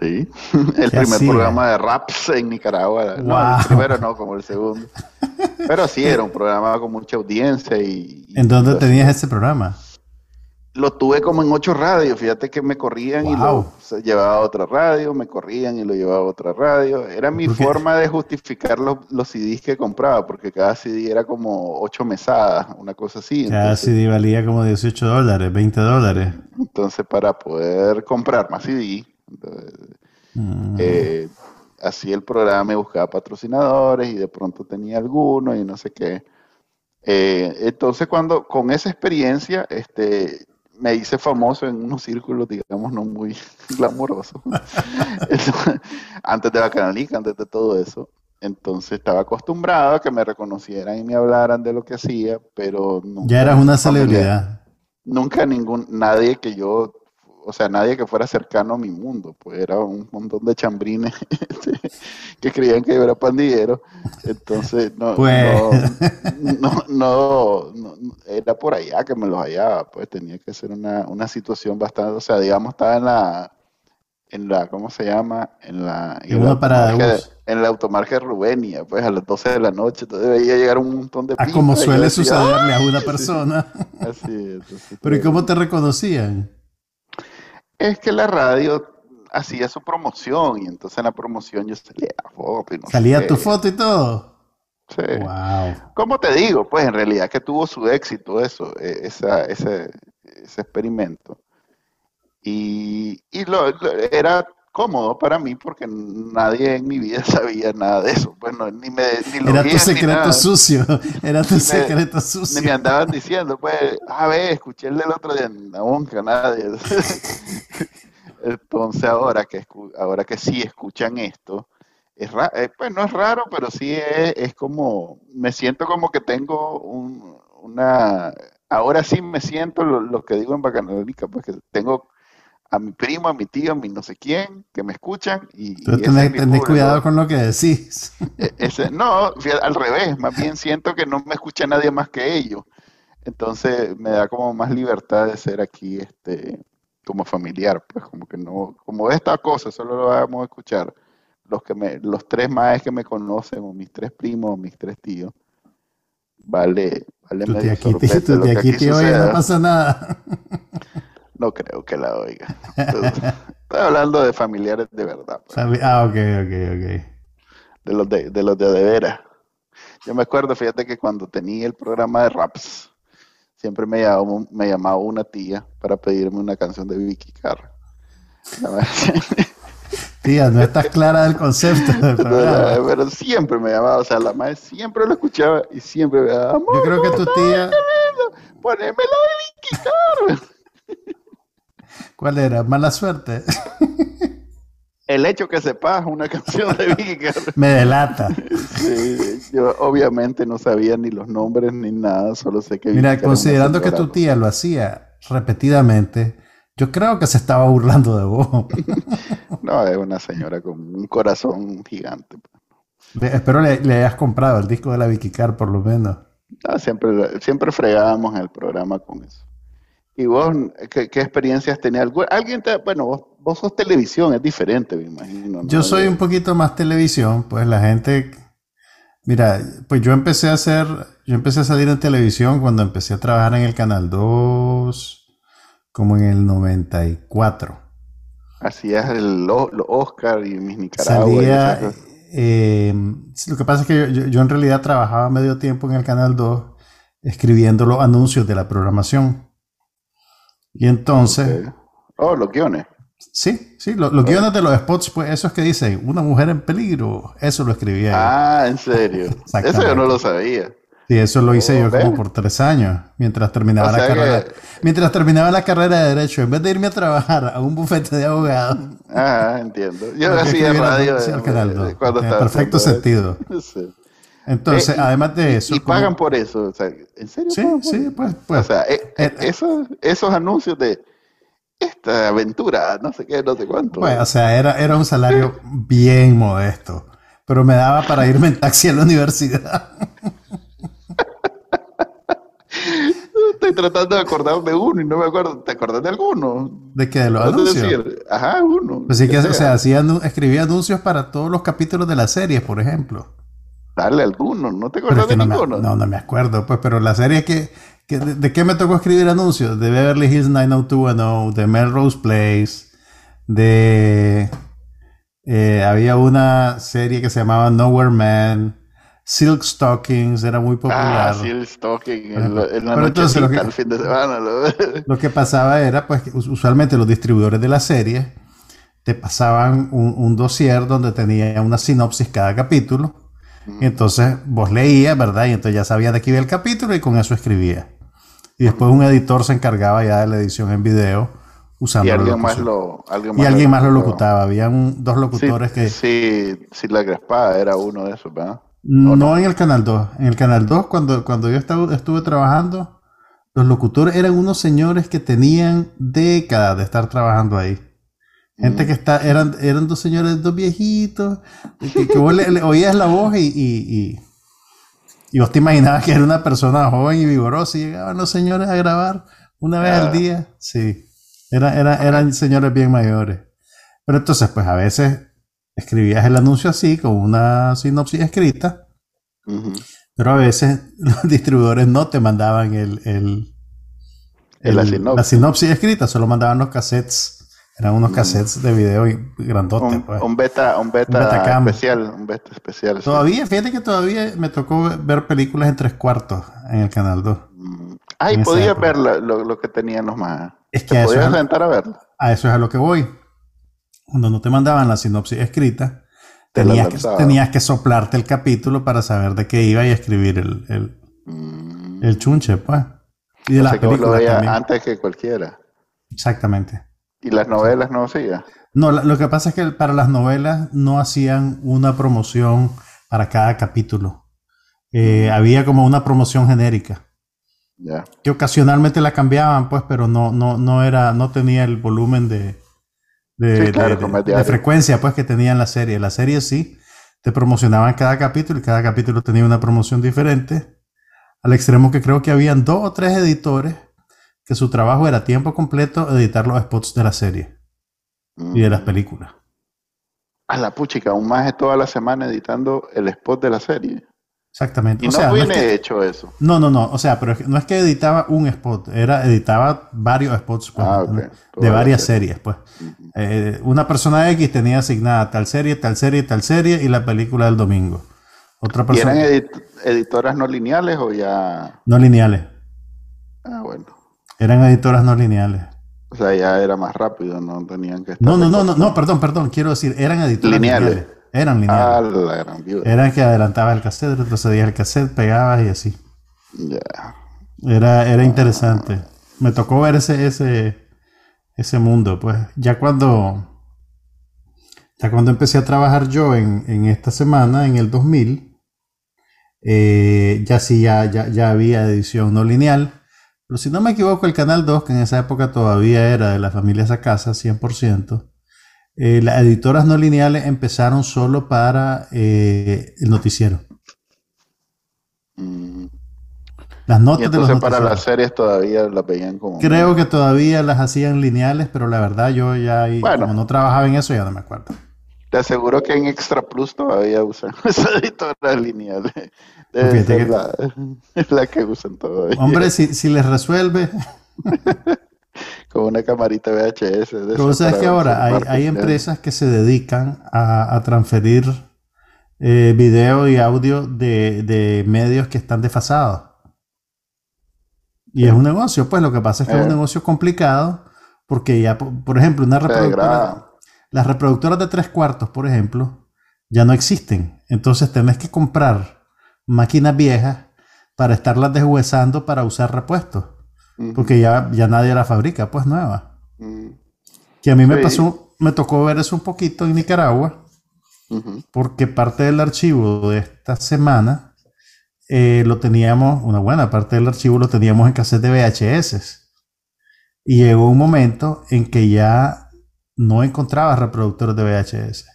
Sí, [laughs] el ¿Qué primer hacía? programa de raps en Nicaragua. No, Wow. el primero no, como el segundo. Pero sí, era un programa con mucha audiencia y... y ¿En dónde tenías ese programa? Lo tuve como en ocho radios, fíjate que me corrían y lo se llevaba a otra radio, me corrían y lo llevaba a otra radio. Era mi forma de justificar los, los CDs que compraba, porque cada CD era como ocho mesadas, una cosa así. Cada Entonces, CD valía como 18 dólares, 20 dólares. entonces, para poder comprar más CD, entonces, Mm. eh, hacía el programa, me buscaba patrocinadores y de pronto tenía alguno y no sé qué. Eh, entonces, cuando con esa experiencia, este, me hice famoso en unos círculos, digamos, no muy [laughs] glamorosos. [laughs] Antes de Bacanalica, antes de todo eso. Entonces estaba acostumbrado a que me reconocieran y me hablaran de lo que hacía, pero nunca Ya eras una celebridad. Nunca ningún, nadie que yo, o sea, nadie que fuera cercano a mi mundo, pues era un montón de chambrines [laughs] que creían que yo era pandillero, entonces no, Pues. no, no, no, no- era por allá que me los hallaba, pues tenía que ser una, una situación bastante, o sea, digamos, estaba en la, en la, ¿cómo se llama? En la, En de automarca en la automarca de Rubenia, pues a las 12 de la noche, entonces veía llegar un montón de Ah, como suele decía, sucederle a una "Ay, sí, persona. Así es, entonces, [laughs] Pero ¿y cómo te reconocían? Es que la radio hacía su promoción y entonces en la promoción yo salía a foto y no sé Salía tu foto y todo. Sí. Wow. ¿Cómo te digo? Pues en realidad que tuvo su éxito eso, esa, ese, ese experimento. Y, y lo, lo- era cómodo para mí porque nadie en mi vida [laughs] sabía nada de eso. Bueno, ni me ni lo Era tu ni secreto sucio. [laughs] Era tu Ni me- secreto Ni sucio. me andaban diciendo, pues, a ver, escuché el del otro día, nunca nadie. [laughs] Entonces ahora que escu- ahora que sí escuchan esto, es eh, pues no es raro, pero sí es, es como, me siento como que tengo un- una, ahora sí me siento lo, lo que digo en Bacanalica, pues que tengo a mi primo, a mi tío, a mi no sé quién, que me escuchan y, ese tenés, tenés cuidado con lo que decís. E- Ese, no, al revés, más bien siento que no me escucha nadie más que ellos. Entonces me da como más libertad de ser aquí, este, como familiar, pues como que no, como esta cosa, solo lo vamos a escuchar los que me, los tres más que me conocen, o mis tres primos, o mis tres tíos. Vale, vale medio sorbete lo que aquí oye, suceda. no pasa nada. [laughs] No creo que la oiga. Entonces, estoy hablando de familiares de verdad. pues. Ah, ok, ok, ok. de los de, de los de, de veras. Yo me acuerdo, fíjate que cuando tenía el programa de raps, siempre me llamaba, me llamaba una tía para pedirme una canción de Vicky Carr. [laughs] Tía, no estás clara del concepto del. Pero siempre me llamaba, o sea, la madre siempre lo escuchaba y siempre me daba, Yo creo que tu tía, poneme la de Vicky Carr. [laughs] ¿cuál era? Mala suerte. El hecho que sepas una [laughs] canción de Vicky Carr. [laughs] Me delata. Sí, yo obviamente no sabía ni los nombres ni nada, solo sé que Mira, considerando que tu tía lo hacía repetidamente, yo creo que se estaba burlando de vos. No, es una señora con un corazón gigante. Le- Espero le, le hayas comprado el disco de la Vicky Carr, por lo menos. Ah, siempre, siempre fregábamos en el programa con eso. ¿Y vos qué, qué experiencias tenías? ¿Algún- ¿Alguien te, bueno, vos, vos sos televisión, es diferente, me imagino. ¿no? Yo soy un poquito más televisión, pues la gente, mira, pues yo empecé a hacer, yo empecé a salir en televisión cuando empecé a trabajar en el Canal 2, como en el 94. Hacías el o- los Oscar y mis Nicaragua. Salía, eh, lo que pasa es que yo, yo- yo en realidad trabajaba medio tiempo en el Canal 2 escribiendo los anuncios de la programación. Y entonces. Oh, los guiones. sí, sí, lo- los guiones de los spots, pues esos que dicen, una mujer en peligro, eso lo escribía yo. Ah, en serio. [laughs] Eso yo no lo sabía. Sí, eso lo hice Oh, yo como ¿ves? por tres años, mientras terminaba O la que- carrera. Mientras terminaba la carrera de Derecho, en vez de irme a trabajar a un bufete de abogados, Ah, entiendo. Yo hacía radio anuncios al Canal 2, cuando en estaba perfecto sentido. [laughs] Sí. Entonces, Eh, además de eso, Y pagan por eso. O sea, ¿En serio? Sí, sí, eso? pues, O pues. sea, eh, eh, Eh, eh. esos, esos anuncios de esta aventura, no sé qué, no sé cuánto. Bueno, o sea, era, era un salario bien modesto, pero me daba para irme en taxi a la universidad. [laughs] Estoy tratando de acordarme de uno y no me acuerdo. ¿Te acordás de alguno? ¿De qué? ¿De los ¿Puedes anuncios? decir? Ajá, uno. Pues sí que, que o sea. sea, hacía anu- escribía anuncios para todos los capítulos de las series, por ejemplo. Dale alguno, ¿no te acuerdas de no, me, ninguno? no, no me acuerdo, pues, pero la serie que, que de, de qué me tocó escribir anuncios? De Beverly Hills 90210, de Melrose Place, de... eh, había una serie que se llamaba Nowhere Man, Silk Stockings, era muy popular. Ah, sí, el stalking en, la- Pero entonces lo que- el fin de semana. lo- [laughs] Lo que pasaba era, pues, que us- usualmente los distribuidores de la serie te pasaban un, un dossier donde tenía una sinopsis cada capítulo. Y entonces vos leías, ¿verdad? Y entonces ya sabías de qué iba el capítulo y con eso escribías. Y después un editor se encargaba ya de la edición en video usando y alguien más lo alguien Y alguien más lo locutaba. locutaba. Habían dos Sí, locutores que... sí, sí, la Grespada era uno de esos, ¿verdad? No, en el Canal 2. En el Canal 2, cuando, cuando yo estaba, estuve trabajando, los locutores eran unos señores que tenían décadas de estar trabajando ahí. Gente que está, eran, eran dos señores, dos viejitos, que, que vos le, le oías la voz y, y, y, y vos te imaginabas que era una persona joven y vigorosa y llegaban los señores a grabar una vez al Ah. día. Sí, era, era, eran señores bien mayores. Pero entonces, pues a veces escribías el anuncio así, con una sinopsis escrita, Ujú. pero a veces [laughs] los distribuidores no te mandaban el, el, La el- sinopsis. la sinopsis escrita, solo mandaban los cassettes. Eran unos cassettes de video y- grandotes. Un, pues. un beta, un beta, especial, un beta especial. sí. Todavía, fíjate que todavía me tocó ver películas en tres cuartos en el Canal 2. Mm. Ay, en esa podía época. ver lo, lo que tenían los más. Es que ¿Te a eso, podías sentar a verlo? a eso es a lo que voy. Cuando no te mandaban la sinopsis escrita, Te tenías que, lanzaban. tenías que soplarte el capítulo para saber de qué iba y escribir el, el, Mm. el chunche, pues. Y de O las sea que lo películas antes que cualquiera. Exactamente. Y las novelas no hacía. No, lo que pasa es que para las novelas no hacían una promoción para cada capítulo. Eh, había como una promoción genérica. Que ocasionalmente la cambiaban, pues, pero no, no, no era, no tenía el volumen de, de, Sí, claro, de- como es de diario. frecuencia, pues, que tenía en la serie. La serie sí, te promocionaban cada capítulo y cada capítulo tenía una promoción diferente. Al extremo que creo que habían dos o tres editores que su trabajo era a tiempo completo editar los spots de la serie y de las Mm. películas. A la puchica, un maje toda la semana editando el spot de la serie. Exactamente. Y O no sea, no, es viene que- hecho eso. no, no, no. O sea, pero es que- no es que editaba un spot, era editaba varios spots pues, Ah, de varias serie. series. Pues. Eh, una persona X tenía asignada tal serie, tal serie, tal serie y la película del domingo. Otra ¿Y eran persona edit- editoras no lineales o ya? no lineales. Ah, bueno. Eran editoras no lineales. O sea, ya era más rápido, no tenían que estar. No, no, no, no, no, perdón, perdón. Quiero decir, eran editoras Lineales. lineales. Eran Ah, lineales. la gran viuda. Eran que adelantabas el cassette, retrocedías el cassette, pegabas y así. Ya. Era, era interesante. Me tocó ver ese, ese, ese mundo, pues. Ya cuando, ya cuando empecé a trabajar yo en, en esta semana, en el 2000, eh, ya sí, ya, ya, ya había edición no lineal. Pero si no me equivoco, el Canal 2, que en esa época todavía era de la familia Sacasa, 100%, eh, las editoras no lineales empezaron solo para eh, el noticiero. Mm. Las Y notas de los entonces para las series todavía las veían como. Creo que todavía las hacían lineales, pero la verdad yo ya, ahí, Bueno. como no trabajaba en eso, ya no me acuerdo. Te aseguro que en Extra Plus todavía usan [laughs] esa editora lineal. Debe ser que- la, es [laughs] la que usan todavía. Hombre, si, si les resuelve, [laughs] Con una camarita VHS. de pero sabes que ahora hay, hay empresas que se dedican a, a transferir eh, video y audio de, de medios que están desfasados. Y es un negocio, pues lo que pasa es que es un Eh. negocio complicado, porque ya, por, por ejemplo, una reproductora. Las reproductoras de tres cuartos, por ejemplo, ya no existen. Entonces tenés que comprar máquinas viejas para estarlas deshuesando para usar repuestos. Porque ya, ya nadie la fabrica, pues nueva. Que a mí me Sí. pasó, me tocó ver eso un poquito en Nicaragua, porque parte del archivo de esta semana eh, lo teníamos, una buena parte del archivo lo teníamos en cassette de VHS. Y llegó un momento en que ya no encontraba reproductores de VHS.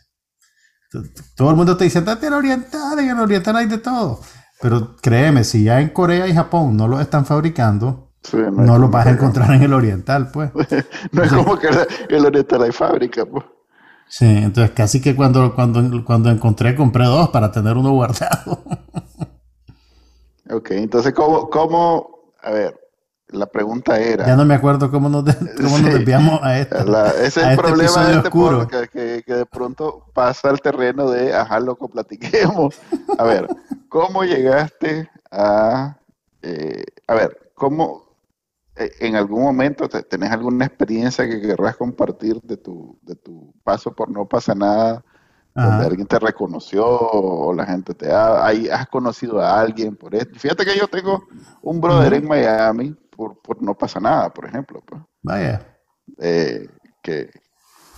Todo el mundo te dice, date en oriental, en el oriental hay de todo. Pero créeme, si ya en Corea y Japón no lo están fabricando, Sí, no, lo vas a encontrar en el oriental, pues. [laughs] No es como que el oriental hay fábrica, pues. Sí, entonces casi que cuando, cuando, cuando encontré, compré dos para tener uno guardado. [laughs] Ok, entonces, ¿cómo, cómo, a ver, la pregunta era, ya no me acuerdo cómo nos, de- [laughs] cómo nos Sí. desviamos a esto. la- ese es el este problema de este oscuro. podcast, que, que de pronto pasa al terreno de, ajá, loco, platiquemos. A ver, ¿cómo llegaste a, eh, a ver, cómo, eh, en algún momento te- tenés alguna experiencia que querrás compartir de tu, de tu paso por No Pasa Nada? donde alguien te reconoció o la gente te ha, ahí has conocido a alguien por esto. Fíjate que yo tengo un brother en Miami por, por no pasa nada, por ejemplo, pues, Vaya. eh, que,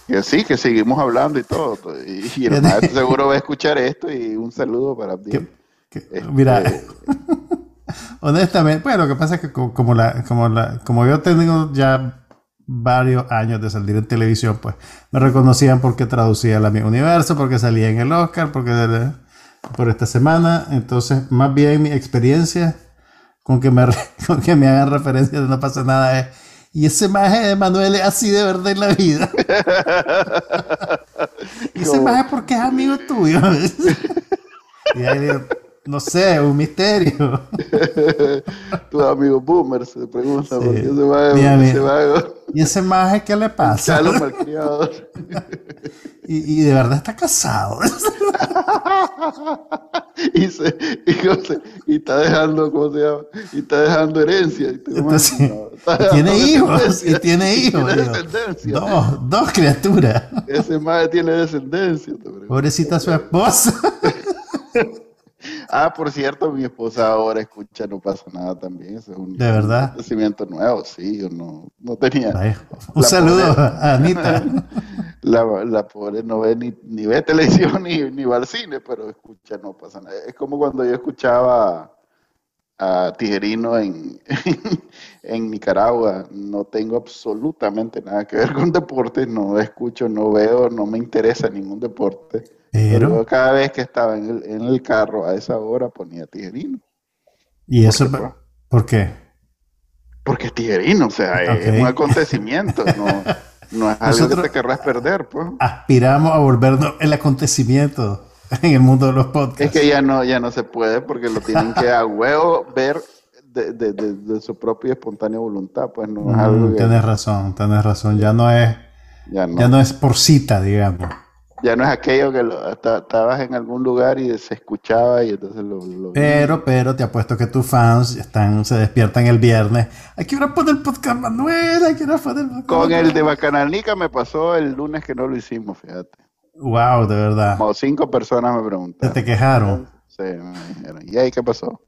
que sí, que seguimos hablando y todo. todo, Y, y el maestro seguro va a escuchar esto y un saludo para. Que- que- Este, mira, [laughs] honestamente, bueno, lo que pasa es que co- como, la, como, la, como yo tengo ya varios años de salir en televisión, pues me reconocían porque traducía la Mi Universo, porque salía en el Oscar, porque por esta semana. Entonces, más bien mi experiencia con que me, [laughs] con que me hagan referencia de no pasa nada es. Y ese maje de Manuel es así de verdad en la vida. y [laughs] ese Como- maje porque es amigo tuyo. [laughs] y ahí digo, no sé, un misterio. tu amigo Boomer se pregunta Sí. por qué se va, Mira, mira. se va ¿Y ese maje qué le pasa? Chalo malcriado. Y, y de verdad está casado. [laughs] y, se, y, ¿cómo se- y está dejando, ¿cómo se llama? Y está dejando herencia. Entonces, "No, está y tiene hijos, descendencia". y tiene hijos. Tiene digo, descendencia. dos, dos criaturas. Ese madre tiene descendencia. Pobrecita su esposa. Ah, por cierto, mi esposa ahora escucha No pasa nada también. Eso es un, ¿De verdad? un nuevo, sí. Yo no, no tenía. Un saludo a Anita. [laughs] La, la pobre no ve ni, ni ve televisión ni, ni va al cine, pero escucha, no pasa nada. Es como cuando yo escuchaba a Tijerino en, [laughs] en Nicaragua. No tengo absolutamente nada que ver con deportes, no escucho, no veo, no me interesa ningún deporte. Pero Pero, cada vez que estaba en el, en el carro a esa hora ponía Tijerino. ¿y eso ¿Por qué, por qué? Porque es Tijerino, o sea, es un acontecimiento, no, no es algo Nosotros- que te querrás perder, pues. Aspiramos a volvernos el acontecimiento en el mundo de los podcasts. Es que ya no, ya no se puede porque lo tienen que a huevo ver de, de- de- de su propia espontánea voluntad, pues no es algo Mm, que Tienes razón, tienes razón. Ya no es, ya no, ya no es por cita, digamos. Ya no es aquello que lo- hasta- estabas en algún lugar y se escuchaba y entonces lo, lo- Pero, pero te apuesto que tus fans están, se despiertan el viernes. Hay que hora poner el podcast Manuel, hay que hora poner el podcast. con el de Bacananica me pasó el lunes que no lo hicimos, fíjate. Wow, de verdad. Como cinco personas me preguntaron. te quejaron. Sí, me dijeron. ¿Y ahí qué pasó?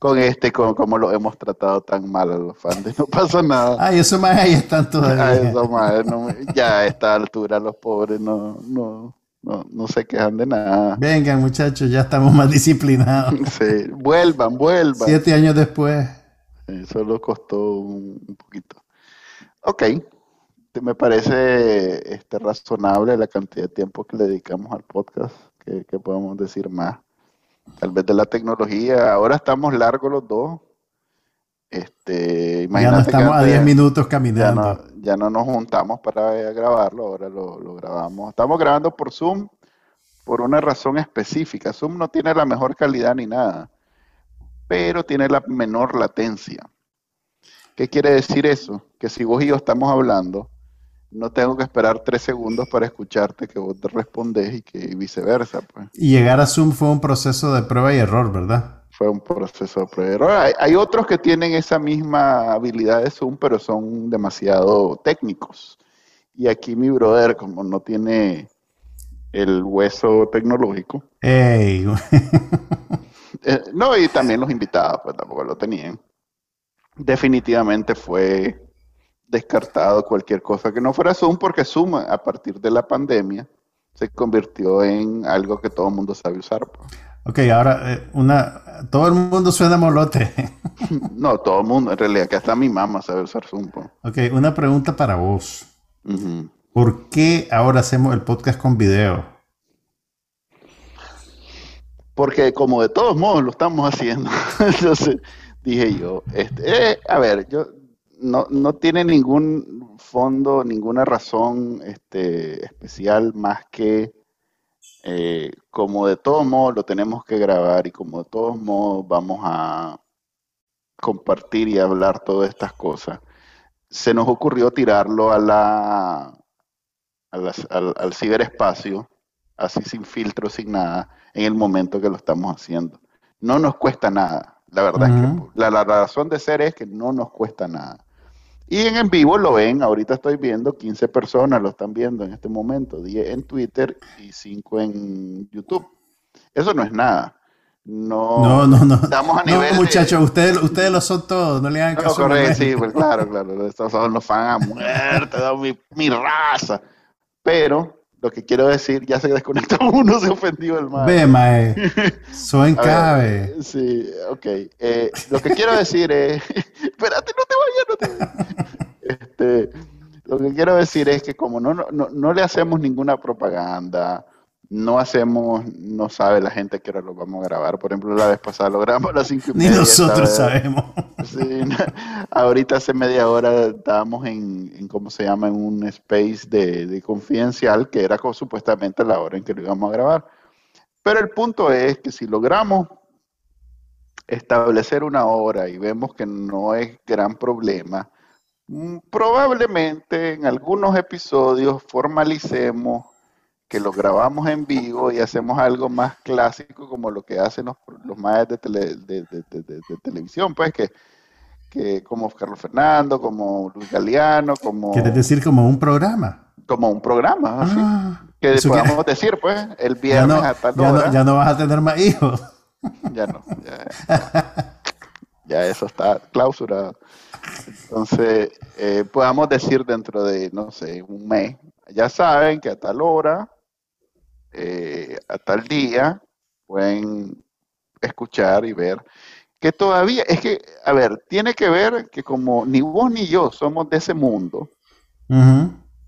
Con este, con cómo lo hemos tratado tan mal a los fans, no pasa nada. Ay, eso más ahí están todavía. eso, madre, no me- ya a esta altura los pobres no, no, no, no se quejan de nada. Vengan, muchachos, ya estamos más disciplinados. [laughs] Sí, vuelvan, vuelvan. Siete años después. Sí, solo costó un, un poquito. Ok, me parece este, razonable la cantidad de tiempo que le dedicamos al podcast, que, que podemos decir más. Tal vez de la tecnología, ahora estamos largos los dos. Este, Ya no imagínate estamos a antes- 10 minutos ya caminando. no, ya no nos juntamos para eh, grabarlo, ahora lo, lo grabamos. Estamos grabando por Zoom por una razón específica. Zoom no tiene la mejor calidad ni nada, pero tiene la menor latencia. ¿Qué quiere decir eso? Que si vos y yo estamos hablando, no tengo que esperar tres segundos para escucharte que vos te respondes y que viceversa. Pues. Y llegar a Zoom fue un proceso de prueba y error, ¿verdad? Fue un proceso de prueba y error. Hay, hay otros que tienen esa misma habilidad de Zoom, pero son demasiado técnicos. Y aquí mi brother, como no tiene el hueso tecnológico, Ey, [laughs] eh, no, y también los invitados, pues tampoco lo tenían. Definitivamente fue descartado cualquier cosa que no fuera Zoom, porque Zoom a partir de la pandemia se convirtió en algo que todo el mundo sabe usar. pues. Ok, ahora, eh, una, todo el mundo suena molote. [laughs] no, todo el mundo, en realidad, que hasta mi mamá sabe usar Zoom. pues. ok, una pregunta para vos. ¿Por qué ahora hacemos el podcast con video? Porque como de todos modos lo estamos haciendo, [laughs] entonces dije yo, este, eh, a ver, yo no, no tiene ningún fondo, ninguna razón este, especial más que eh, como de todos modos lo tenemos que grabar y como de todos modos vamos a compartir y hablar todas estas cosas, se nos ocurrió tirarlo a la, a las- al, al ciberespacio, así sin filtro, sin nada, en el momento que lo estamos haciendo. No nos cuesta nada. La verdad es que la, la razón de ser es que no nos cuesta nada. Y en, en vivo lo ven, ahorita estoy viendo, 15 personas lo están viendo en este momento, 10 en Twitter y 5 en YouTube. Eso no es nada. No, No, no, no. Estamos a No, nivel de- muchachos, ustedes, ustedes lo son todos, no le hagan no, caso. correcto, sí, pues claro, claro. Estos son los fans a muerte, da mi, mi raza. Pero lo que quiero decir, ya se desconectó [laughs] uno, se ofendió el mal. Ve, mae. [laughs] Soy cabe. Sí, ok. Eh, lo que quiero decir es. [laughs] Espérate, no te vayas, no te vayas. Este, lo que quiero decir es que, como no, no, no le hacemos ninguna propaganda, no hacemos, no sabe la gente que ahora lo vamos a grabar. Por ejemplo, la vez pasada lo grabamos a las cinco y Ni media, esta nosotros sabemos. Sí, ahorita hace media hora estábamos en, en, ¿cómo se llama? En un space de, de confidencial que era supuestamente la hora en que lo íbamos a grabar. Pero el punto es que si logramos establecer una hora y vemos que no es gran problema, probablemente en algunos episodios formalicemos que lo grabamos en vivo y hacemos algo más clásico como lo que hacen los, los maestros de, tele- de- televisión, pues que, que como Carlos Fernando, como Luis Galeano, como, ¿Quieres decir como un programa? como un programa, así. Ah, que eso podamos quiere- decir, pues, el [laughs] ya, viernes no, a tal ya, no, ya no vas a tener más hijos. Ya no, ya, ya eso está clausurado. Entonces, eh, podamos decir dentro de, no sé, un mes, ya saben que a tal hora, eh, a tal día, pueden escuchar y ver. Que todavía, es que, a ver, tiene que ver que como ni vos ni yo somos de ese mundo,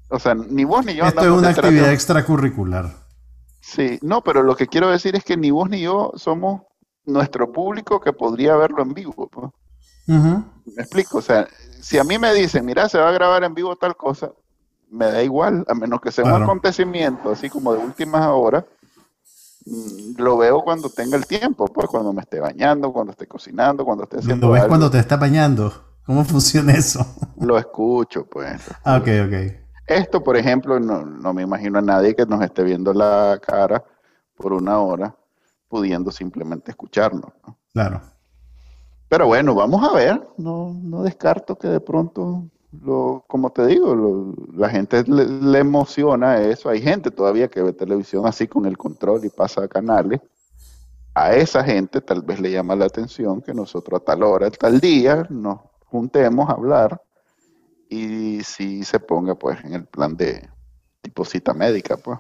o sea, ni vos ni yo Esto es una de actividad extracurricular. Sí, no, pero lo que quiero decir es que ni vos ni yo somos nuestro público que podría verlo en vivo. Me explico, o sea, si a mí me dicen, mira, se va a grabar en vivo tal cosa, me da igual, a menos que sea un acontecimiento así como de últimas horas, mm, lo veo cuando tenga el tiempo, pues cuando me esté bañando, cuando esté cocinando, cuando esté haciendo Lo ves algo, cuando te está bañando. ¿Cómo funciona eso? lo escucho, pues. [laughs] Ah, ok, ok. Esto, por ejemplo, no, no me imagino a nadie que nos esté viendo la cara por una hora, pudiendo simplemente escucharnos. ¿no? Claro. Pero bueno, vamos a ver. No, no descarto que de pronto, lo, como te digo, la gente le, emociona eso. Hay gente todavía que ve televisión así con el control y pasa a canales. A esa gente tal vez le llama la atención que nosotros a tal hora, tal día, nos juntemos a hablar y si se ponga pues en el plan de tipo cita médica, pues.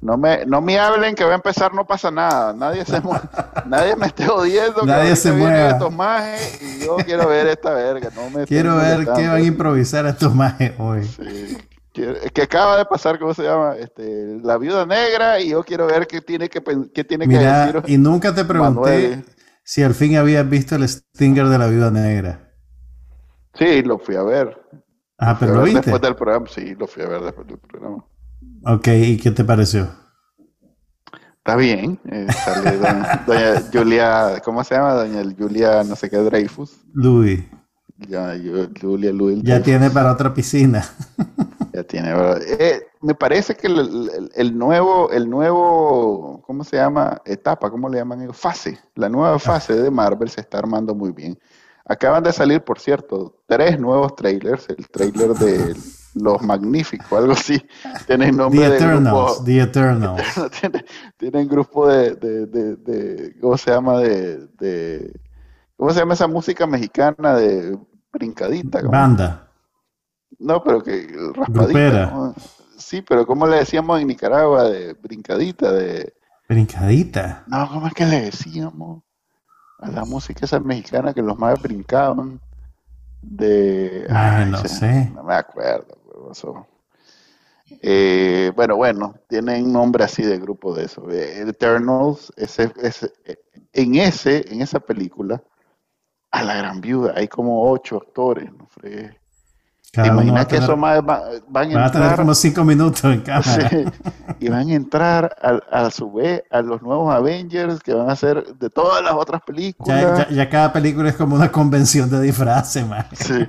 No me, no me hablen que va a empezar, no pasa nada. Nadie se [laughs] nadie me esté odiando. Nadie se mueva. estos majes y yo quiero ver esta verga. No me Quiero ver qué van a improvisar estos majes hoy. Sí. Que acaba de pasar, ¿cómo se llama? Este, la viuda negra y yo quiero ver qué tiene que, qué tiene que decir. y nunca te pregunté Manuel. si al fin habías visto el Stinger de la Viuda Negra. Sí, lo fui a ver. Ah, pero lo ver viste. Después del programa, sí, lo fui a ver después del programa. Ok, ¿y qué te pareció? Está bien. eh, sale doña, [laughs] doña Julia, ¿cómo se llama? Doña Julia, no sé qué, Dreyfus. Louis, Ya, yo- Julia Louis. ya tiene para otra piscina. [laughs] Ya tiene. Eh, me parece que el, el- el nuevo, el nuevo, ¿cómo se llama? Etapa, ¿cómo le llaman? Fase. La nueva fase de Marvel se está armando muy bien. Acaban de salir, por cierto, tres nuevos trailers. El trailer de Los Magníficos, algo así. [laughs] Tiene nombre The de Eternals, grupo, The Eternals. [laughs] tiene, tienen grupo de, de, de, de- ¿cómo se llama? De, ¿cómo se llama esa música mexicana de brincadita? ¿Cómo? Banda. No, pero que raspadita. Sí, pero ¿cómo le decíamos en Nicaragua? De brincadita, de... Brincadita. No, ¿cómo es que le decíamos? A la música esa mexicana que los más brincaban. De. Ay, ay, no se- sé. No me acuerdo. Eso- Eh, bueno, bueno, tienen nombre así de grupo de eso. Eh, Eternals, ese, eh, en ese, en esa película, a la gran viuda, hay como ocho actores, ¿no? ¿Te Cada uno va imaginas a que tener, esos más van, van van a tener como cinco minutos en [laughs] cámara. Sí, y van a entrar a, a su vez a los nuevos Avengers que van a ser de todas las otras películas. Ya, ya- ya cada película es como una convención de disfraces, man. Sí.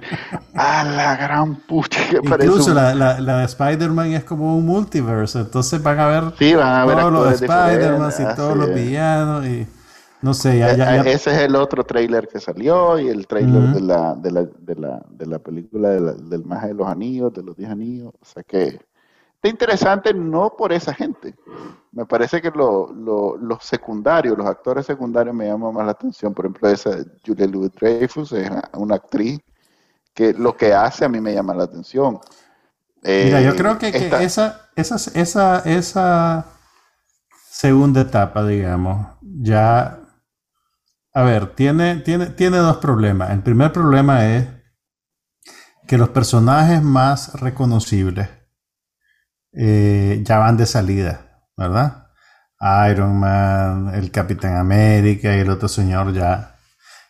A la gran pucha que parece Incluso un- la, la, la de Spider-Man es como un multiverse, entonces van a ver Sí, van a ver todos los Spider-Man y todos los villanos y no sé, ya, Eh, ya, eh, ya- Ese es el otro trailer que salió y el trailer Ujú. de, la, de, la, de, la, de la película de la- del Maje de los Anillos, de los 10 Anillos. O sea que está interesante no por esa gente. Me parece que lo- lo- los secundarios, los actores secundarios me llaman más la atención. Por ejemplo, esa Julia Louis Dreyfus es una actriz que lo que hace a mí me llama la atención. Mira, Eh, yo creo que, que esta- esa, esa, esa, esa segunda etapa, digamos, ya, a ver, tiene, tiene, tiene dos problemas. El primer problema es que los personajes más reconocibles eh, ya van de salida, ¿verdad? Iron Man, el Capitán América y el otro señor ya,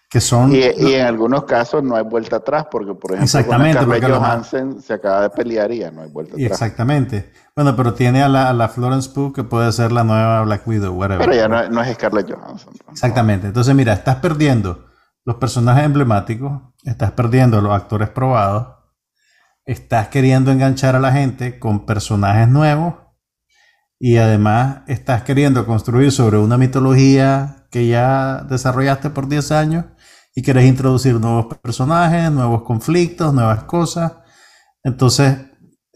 que son... Y, y en algunos casos no hay vuelta atrás, porque por ejemplo, Exactamente, con porque Johansson se acaba de pelear y ya no hay vuelta atrás. Exactamente. Bueno, pero tiene a la, a la Florence Pugh que puede ser la nueva Black Widow, whatever. Pero ya no, no es Scarlett Johansson. ¿no? Exactamente. Entonces, mira, estás perdiendo los personajes emblemáticos, estás perdiendo los actores probados, estás queriendo enganchar a la gente con personajes nuevos y además estás queriendo construir sobre una mitología que ya desarrollaste por 10 años y quieres introducir nuevos personajes, nuevos conflictos, nuevas cosas. Entonces,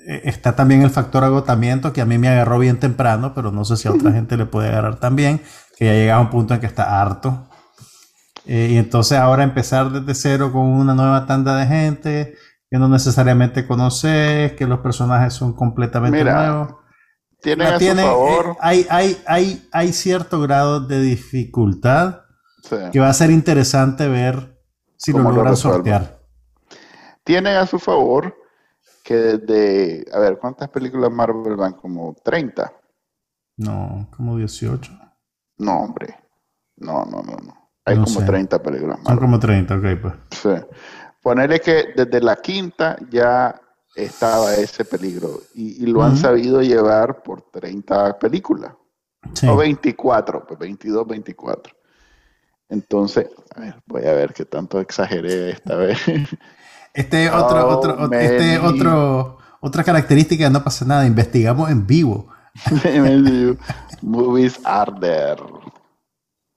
está también el factor agotamiento que a mí me agarró bien temprano, pero no sé si a otra gente le puede agarrar también, que ya llega a un punto en que está harto. Eh, y entonces ahora empezar desde cero con una nueva tanda de gente que no necesariamente conoces, que los personajes son completamente Mira, nuevos. Tienen La a tiene- su eh, favor. hay, hay, hay, hay cierto grado de dificultad sí. que va a ser interesante ver si lo logran sortear. Tienen a su favor que desde. A ver, ¿cuántas películas Marvel van? Como 30. No, como 18. No, hombre. No, no, no. no. Hay No como sé. 30 películas Son Marvel. como 30, ok, pues. Sí. Ponerle que desde la quinta ya estaba ese peligro y, y lo han Ujú. sabido llevar por 30 películas. Sí. O 24, pues 22, 24. Entonces, a ver, voy a ver qué tanto exageré esta vez. [laughs] Este otro, Oh, otro, ot- este otro, otra característica, no pasa nada, investigamos en vivo. [laughs] Movies are there.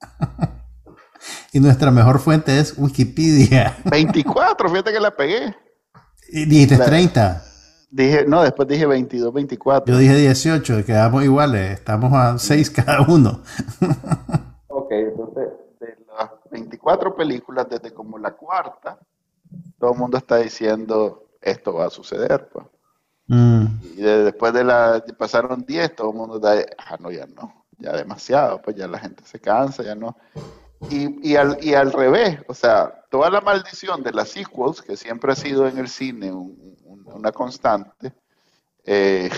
[laughs] Y nuestra mejor fuente es Wikipedia. [laughs] 24, fíjate que la pegué. Y dijiste La- 30. Dije, no, después dije 22, 24. Yo dije 18, quedamos iguales, estamos a 6 cada uno. Ok, entonces, de las 24 películas, desde como la cuarta, todo el mundo está diciendo esto va a suceder. Pues. Mm, Y de- después de la, pasaron 10, todo el mundo está, ah, no, ya no, ya demasiado, pues ya la gente se cansa, ya no. Y, y, al, y al revés, o sea, toda la maldición de las sequels, que siempre ha sido en el cine un- un- una constante, eh,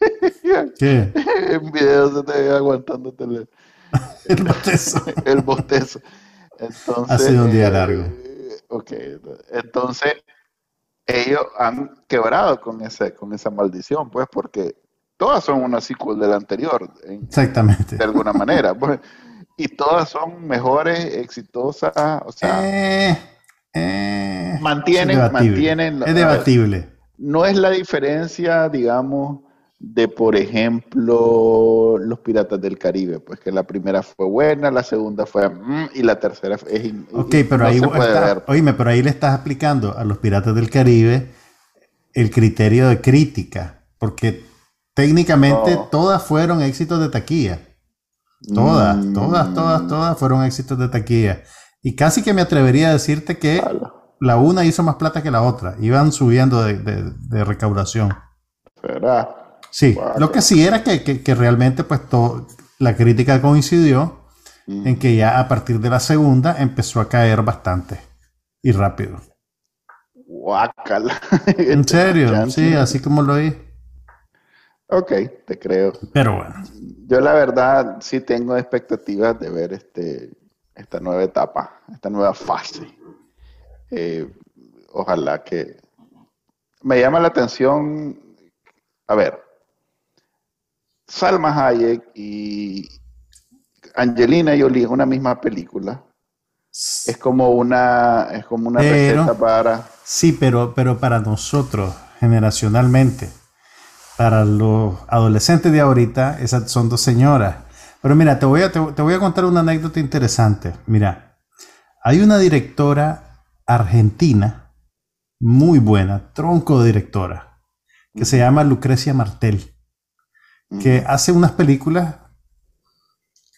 [laughs] ¿Qué? [laughs] en videos se te ve aguantándote el, [laughs] El bostezo. el bostezo. Entonces, Ha sido un día eh, largo. Ok, entonces ellos han quebrado con ese, con esa maldición, pues, porque todas son una sequel de la anterior, en- Exactamente. de alguna manera, pues, y todas son mejores, exitosas, o sea, Eh, eh, Mantienen- es debatible. mantienen- Es debatible. no es la diferencia, digamos, de, por ejemplo, los Piratas del Caribe, pues que la primera fue buena, la segunda fue mm, y la tercera es in- Ok, pero no ahí ver. oíme, pero ahí le estás aplicando a los piratas del Caribe el criterio de crítica, porque técnicamente No. todas fueron éxitos de taquilla. Todas, Mm, todas, todas, todas fueron éxitos de taquilla. Y casi que me atrevería a decirte que ala, la una hizo más plata que la otra. Iban subiendo de, de- de recaudación. ¿será? Sí, lo que sí era que, que- que realmente pues to- la crítica coincidió en que ya a partir de la segunda empezó a caer bastante y rápido. Guácala. En [laughs] serio, sí, así como lo oí. Ok, te creo. Pero bueno. Yo la verdad sí tengo expectativas de ver este, esta nueva etapa, esta nueva fase. Eh, ojalá que... Me llama la atención, a ver, Salma Hayek y Angelina Jolie en una misma película. Es como una, es como una Pero- receta para... Sí, pero, pero para nosotros, generacionalmente, para los adolescentes de ahorita, esas son dos señoras. Pero mira, te voy a, te, te voy a contar una anécdota interesante. Mira, hay una directora argentina muy buena, tronco de directora, que se llama Lucrecia Martel, que hace unas películas,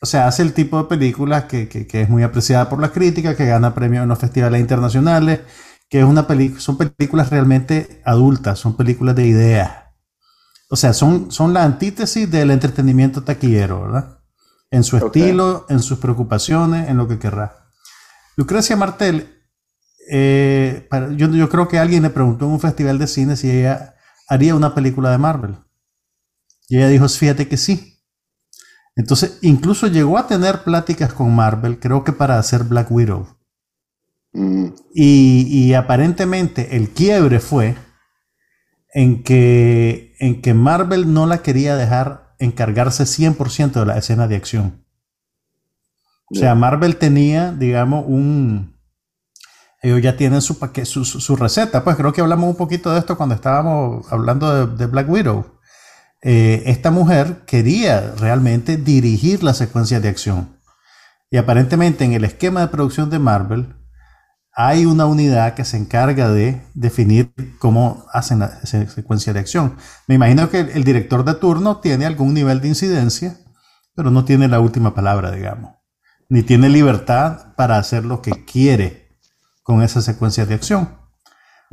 o sea, hace el tipo de películas que, que- que es muy apreciada por la crítica, que gana premios en los festivales internacionales, que es una peli- son películas realmente adultas, son películas de ideas. O sea, son, son la antítesis del entretenimiento taquillero, ¿verdad? En su estilo, en sus preocupaciones, en lo que querrá. Lucrecia Martel, eh, para- yo, yo creo que alguien le preguntó en un festival de cine si ella haría una película de Marvel. Y ella dijo, fíjate que sí. Entonces, incluso llegó a tener pláticas con Marvel, creo que para hacer Black Widow. Mm, Y, y aparentemente el quiebre fue en que, en que Marvel no la quería dejar encargarse 100% de la escena de acción. O sea. Marvel tenía, digamos, un... Ellos ya tienen su, paque- su, su- su receta. Pues creo que hablamos un poquito de esto cuando estábamos hablando de, de Black Widow. Eh, esta mujer quería realmente dirigir la secuencia de acción. Y aparentemente en el esquema de producción de Marvel hay una unidad que se encarga de definir cómo hacen la se- secuencia de acción. Me imagino que el director de turno tiene algún nivel de incidencia, pero no tiene la última palabra, digamos. Ni tiene libertad para hacer lo que quiere con esa secuencia de acción.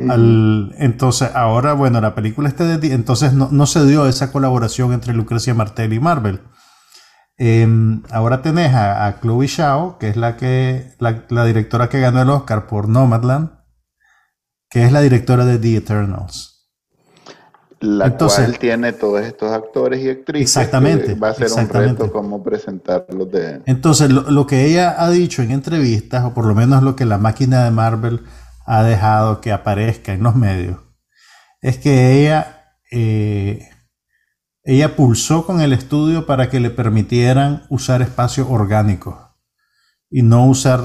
Al- entonces, ahora, bueno, la película está de... Entonces no, no se dio esa colaboración entre Lucrecia Martel y Marvel. Em, ahora tenés a, a Chloe Zhao, que es la, que, la, la directora que ganó el Oscar por Nomadland, que es la directora de The Eternals. la Entonces- cual tiene todos estos actores y actrices. Exactamente, Va a ser un reto cómo presentarlos de... Entonces, lo, lo que ella ha dicho en entrevistas, o por lo menos lo que la máquina de Marvel ha dejado que aparezca en los medios, es que ella, eh, ella pulsó con el estudio para que le permitieran usar espacios orgánicos y no usar,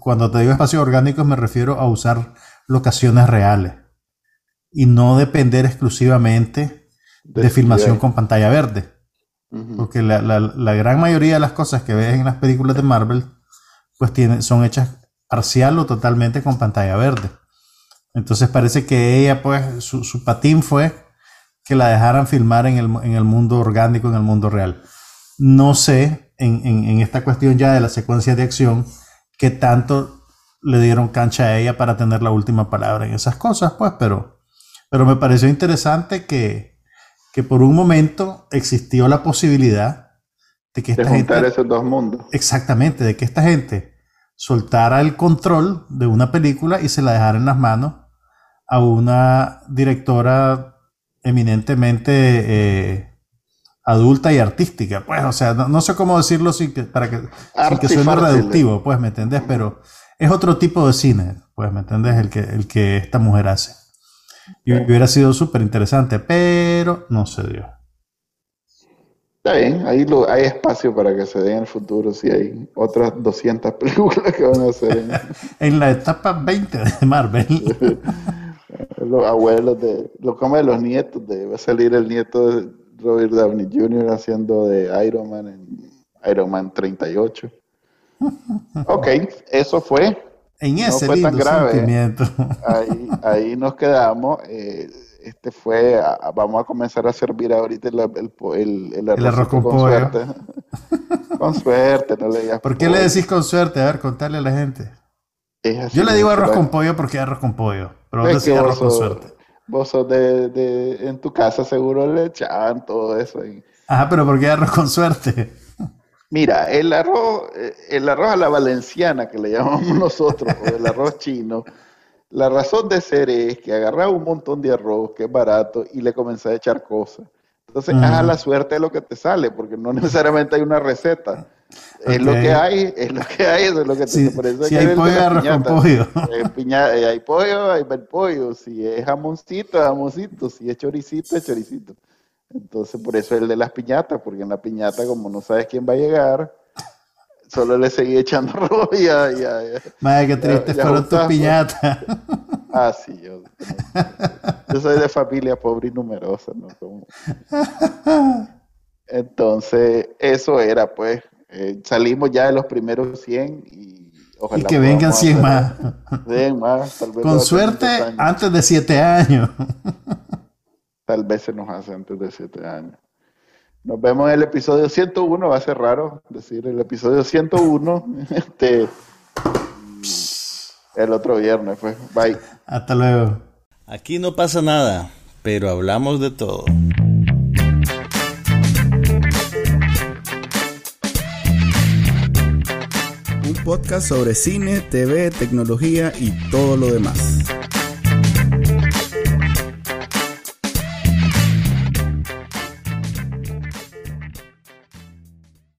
cuando te digo espacios orgánicos me refiero a usar locaciones reales y no depender exclusivamente de, de filmación con pantalla verde. Porque la, la- la gran mayoría de las cosas que ves en las películas de Marvel, pues son hechas parcial o totalmente con pantalla verde. Entonces parece que ella, pues, su, su patín fue que la dejaran filmar en el, en el mundo orgánico, en el mundo real. No sé, en, en- en esta cuestión ya de la secuencia de acción, qué tanto le dieron cancha a ella para tener la última palabra en esas cosas, pues, pero, pero me pareció interesante que, que por un momento existió la posibilidad de que De esta juntar gente, esos dos mundos. exactamente, de que esta gente soltara el control de una película y se la dejara en las manos a una directora eminentemente eh, adulta y artística. Pues, o sea, no, no sé cómo decirlo sin que, para que, sin que suene reductivo, pues, ¿me entendés? Pero es otro tipo de cine, pues, ¿me entendés? El que, el que esta mujer hace. Y hubiera sido súper interesante, pero no se dio. Está bien, ahí lo, hay espacio para que se dé en el futuro si hay otras 200 [laughs] películas que van a hacer en- [laughs] En la etapa 20 de Marvel. [laughs] los abuelos de, lo como de los nietos, de, va a salir el nieto de Robert Downey Jr. haciendo de Iron Man en Iron Man 38. Ok, eso fue. En No ese fue tan grave. sentimiento. Ahí, ahí nos quedamos. eh, este fue, a- a- vamos a comenzar a servir ahorita el, el, po- el, el El arroz arrocito con pollo. suerte. [laughs] con suerte, no le digas ¿Por qué le decís con suerte? A ver, contarle a la gente. Yo le digo arroz con pollo porque arroz con pollo. Pero vos decís vos arroz con suerte. Vos sos de, de- en tu casa seguro le echaban todo eso. y- Ajá, pero ¿por qué arroz con suerte? Mira, el arroz, eh, el arroz a la valenciana, que le llamamos [laughs] nosotros, o el arroz chino, la razón de ser es que agarraba un montón de arroz, que es barato, y le comencé a echar cosas. Entonces, Ujú. a la suerte de lo que te sale, porque no [laughs] necesariamente hay una receta. Es lo que hay, es lo que hay, eso es lo que te Si, eso es si que hay de pollo, arroz con piñata. pollo. Eh, piña- eh, hay pollo, hay pollo. Si es jamoncito, es jamoncito. Si es choricito, es choricito. Entonces, por eso es el de las piñatas, porque en la piñata, como no sabes quién va a llegar, solo le seguí echando [laughs] y ya, ya. Madre, qué triste fueron tus piñatas. [laughs] Ah, sí, yo, yo soy de familia pobre y numerosa, ¿no? Como- Entonces, eso era, pues, eh, salimos ya de los primeros 100 y ojalá Y que vengan podamos 100 hacer- más. 100 más, tal vez Con suerte, antes de 7 años. Tal vez se nos hace antes de 7 años. Nos vemos en el episodio 101, va a ser raro decir el episodio 101, [laughs] este, el otro viernes, pues, bye. Hasta luego. Aquí no pasa nada, pero hablamos de todo. Un podcast sobre cine, TV, tecnología y todo lo demás.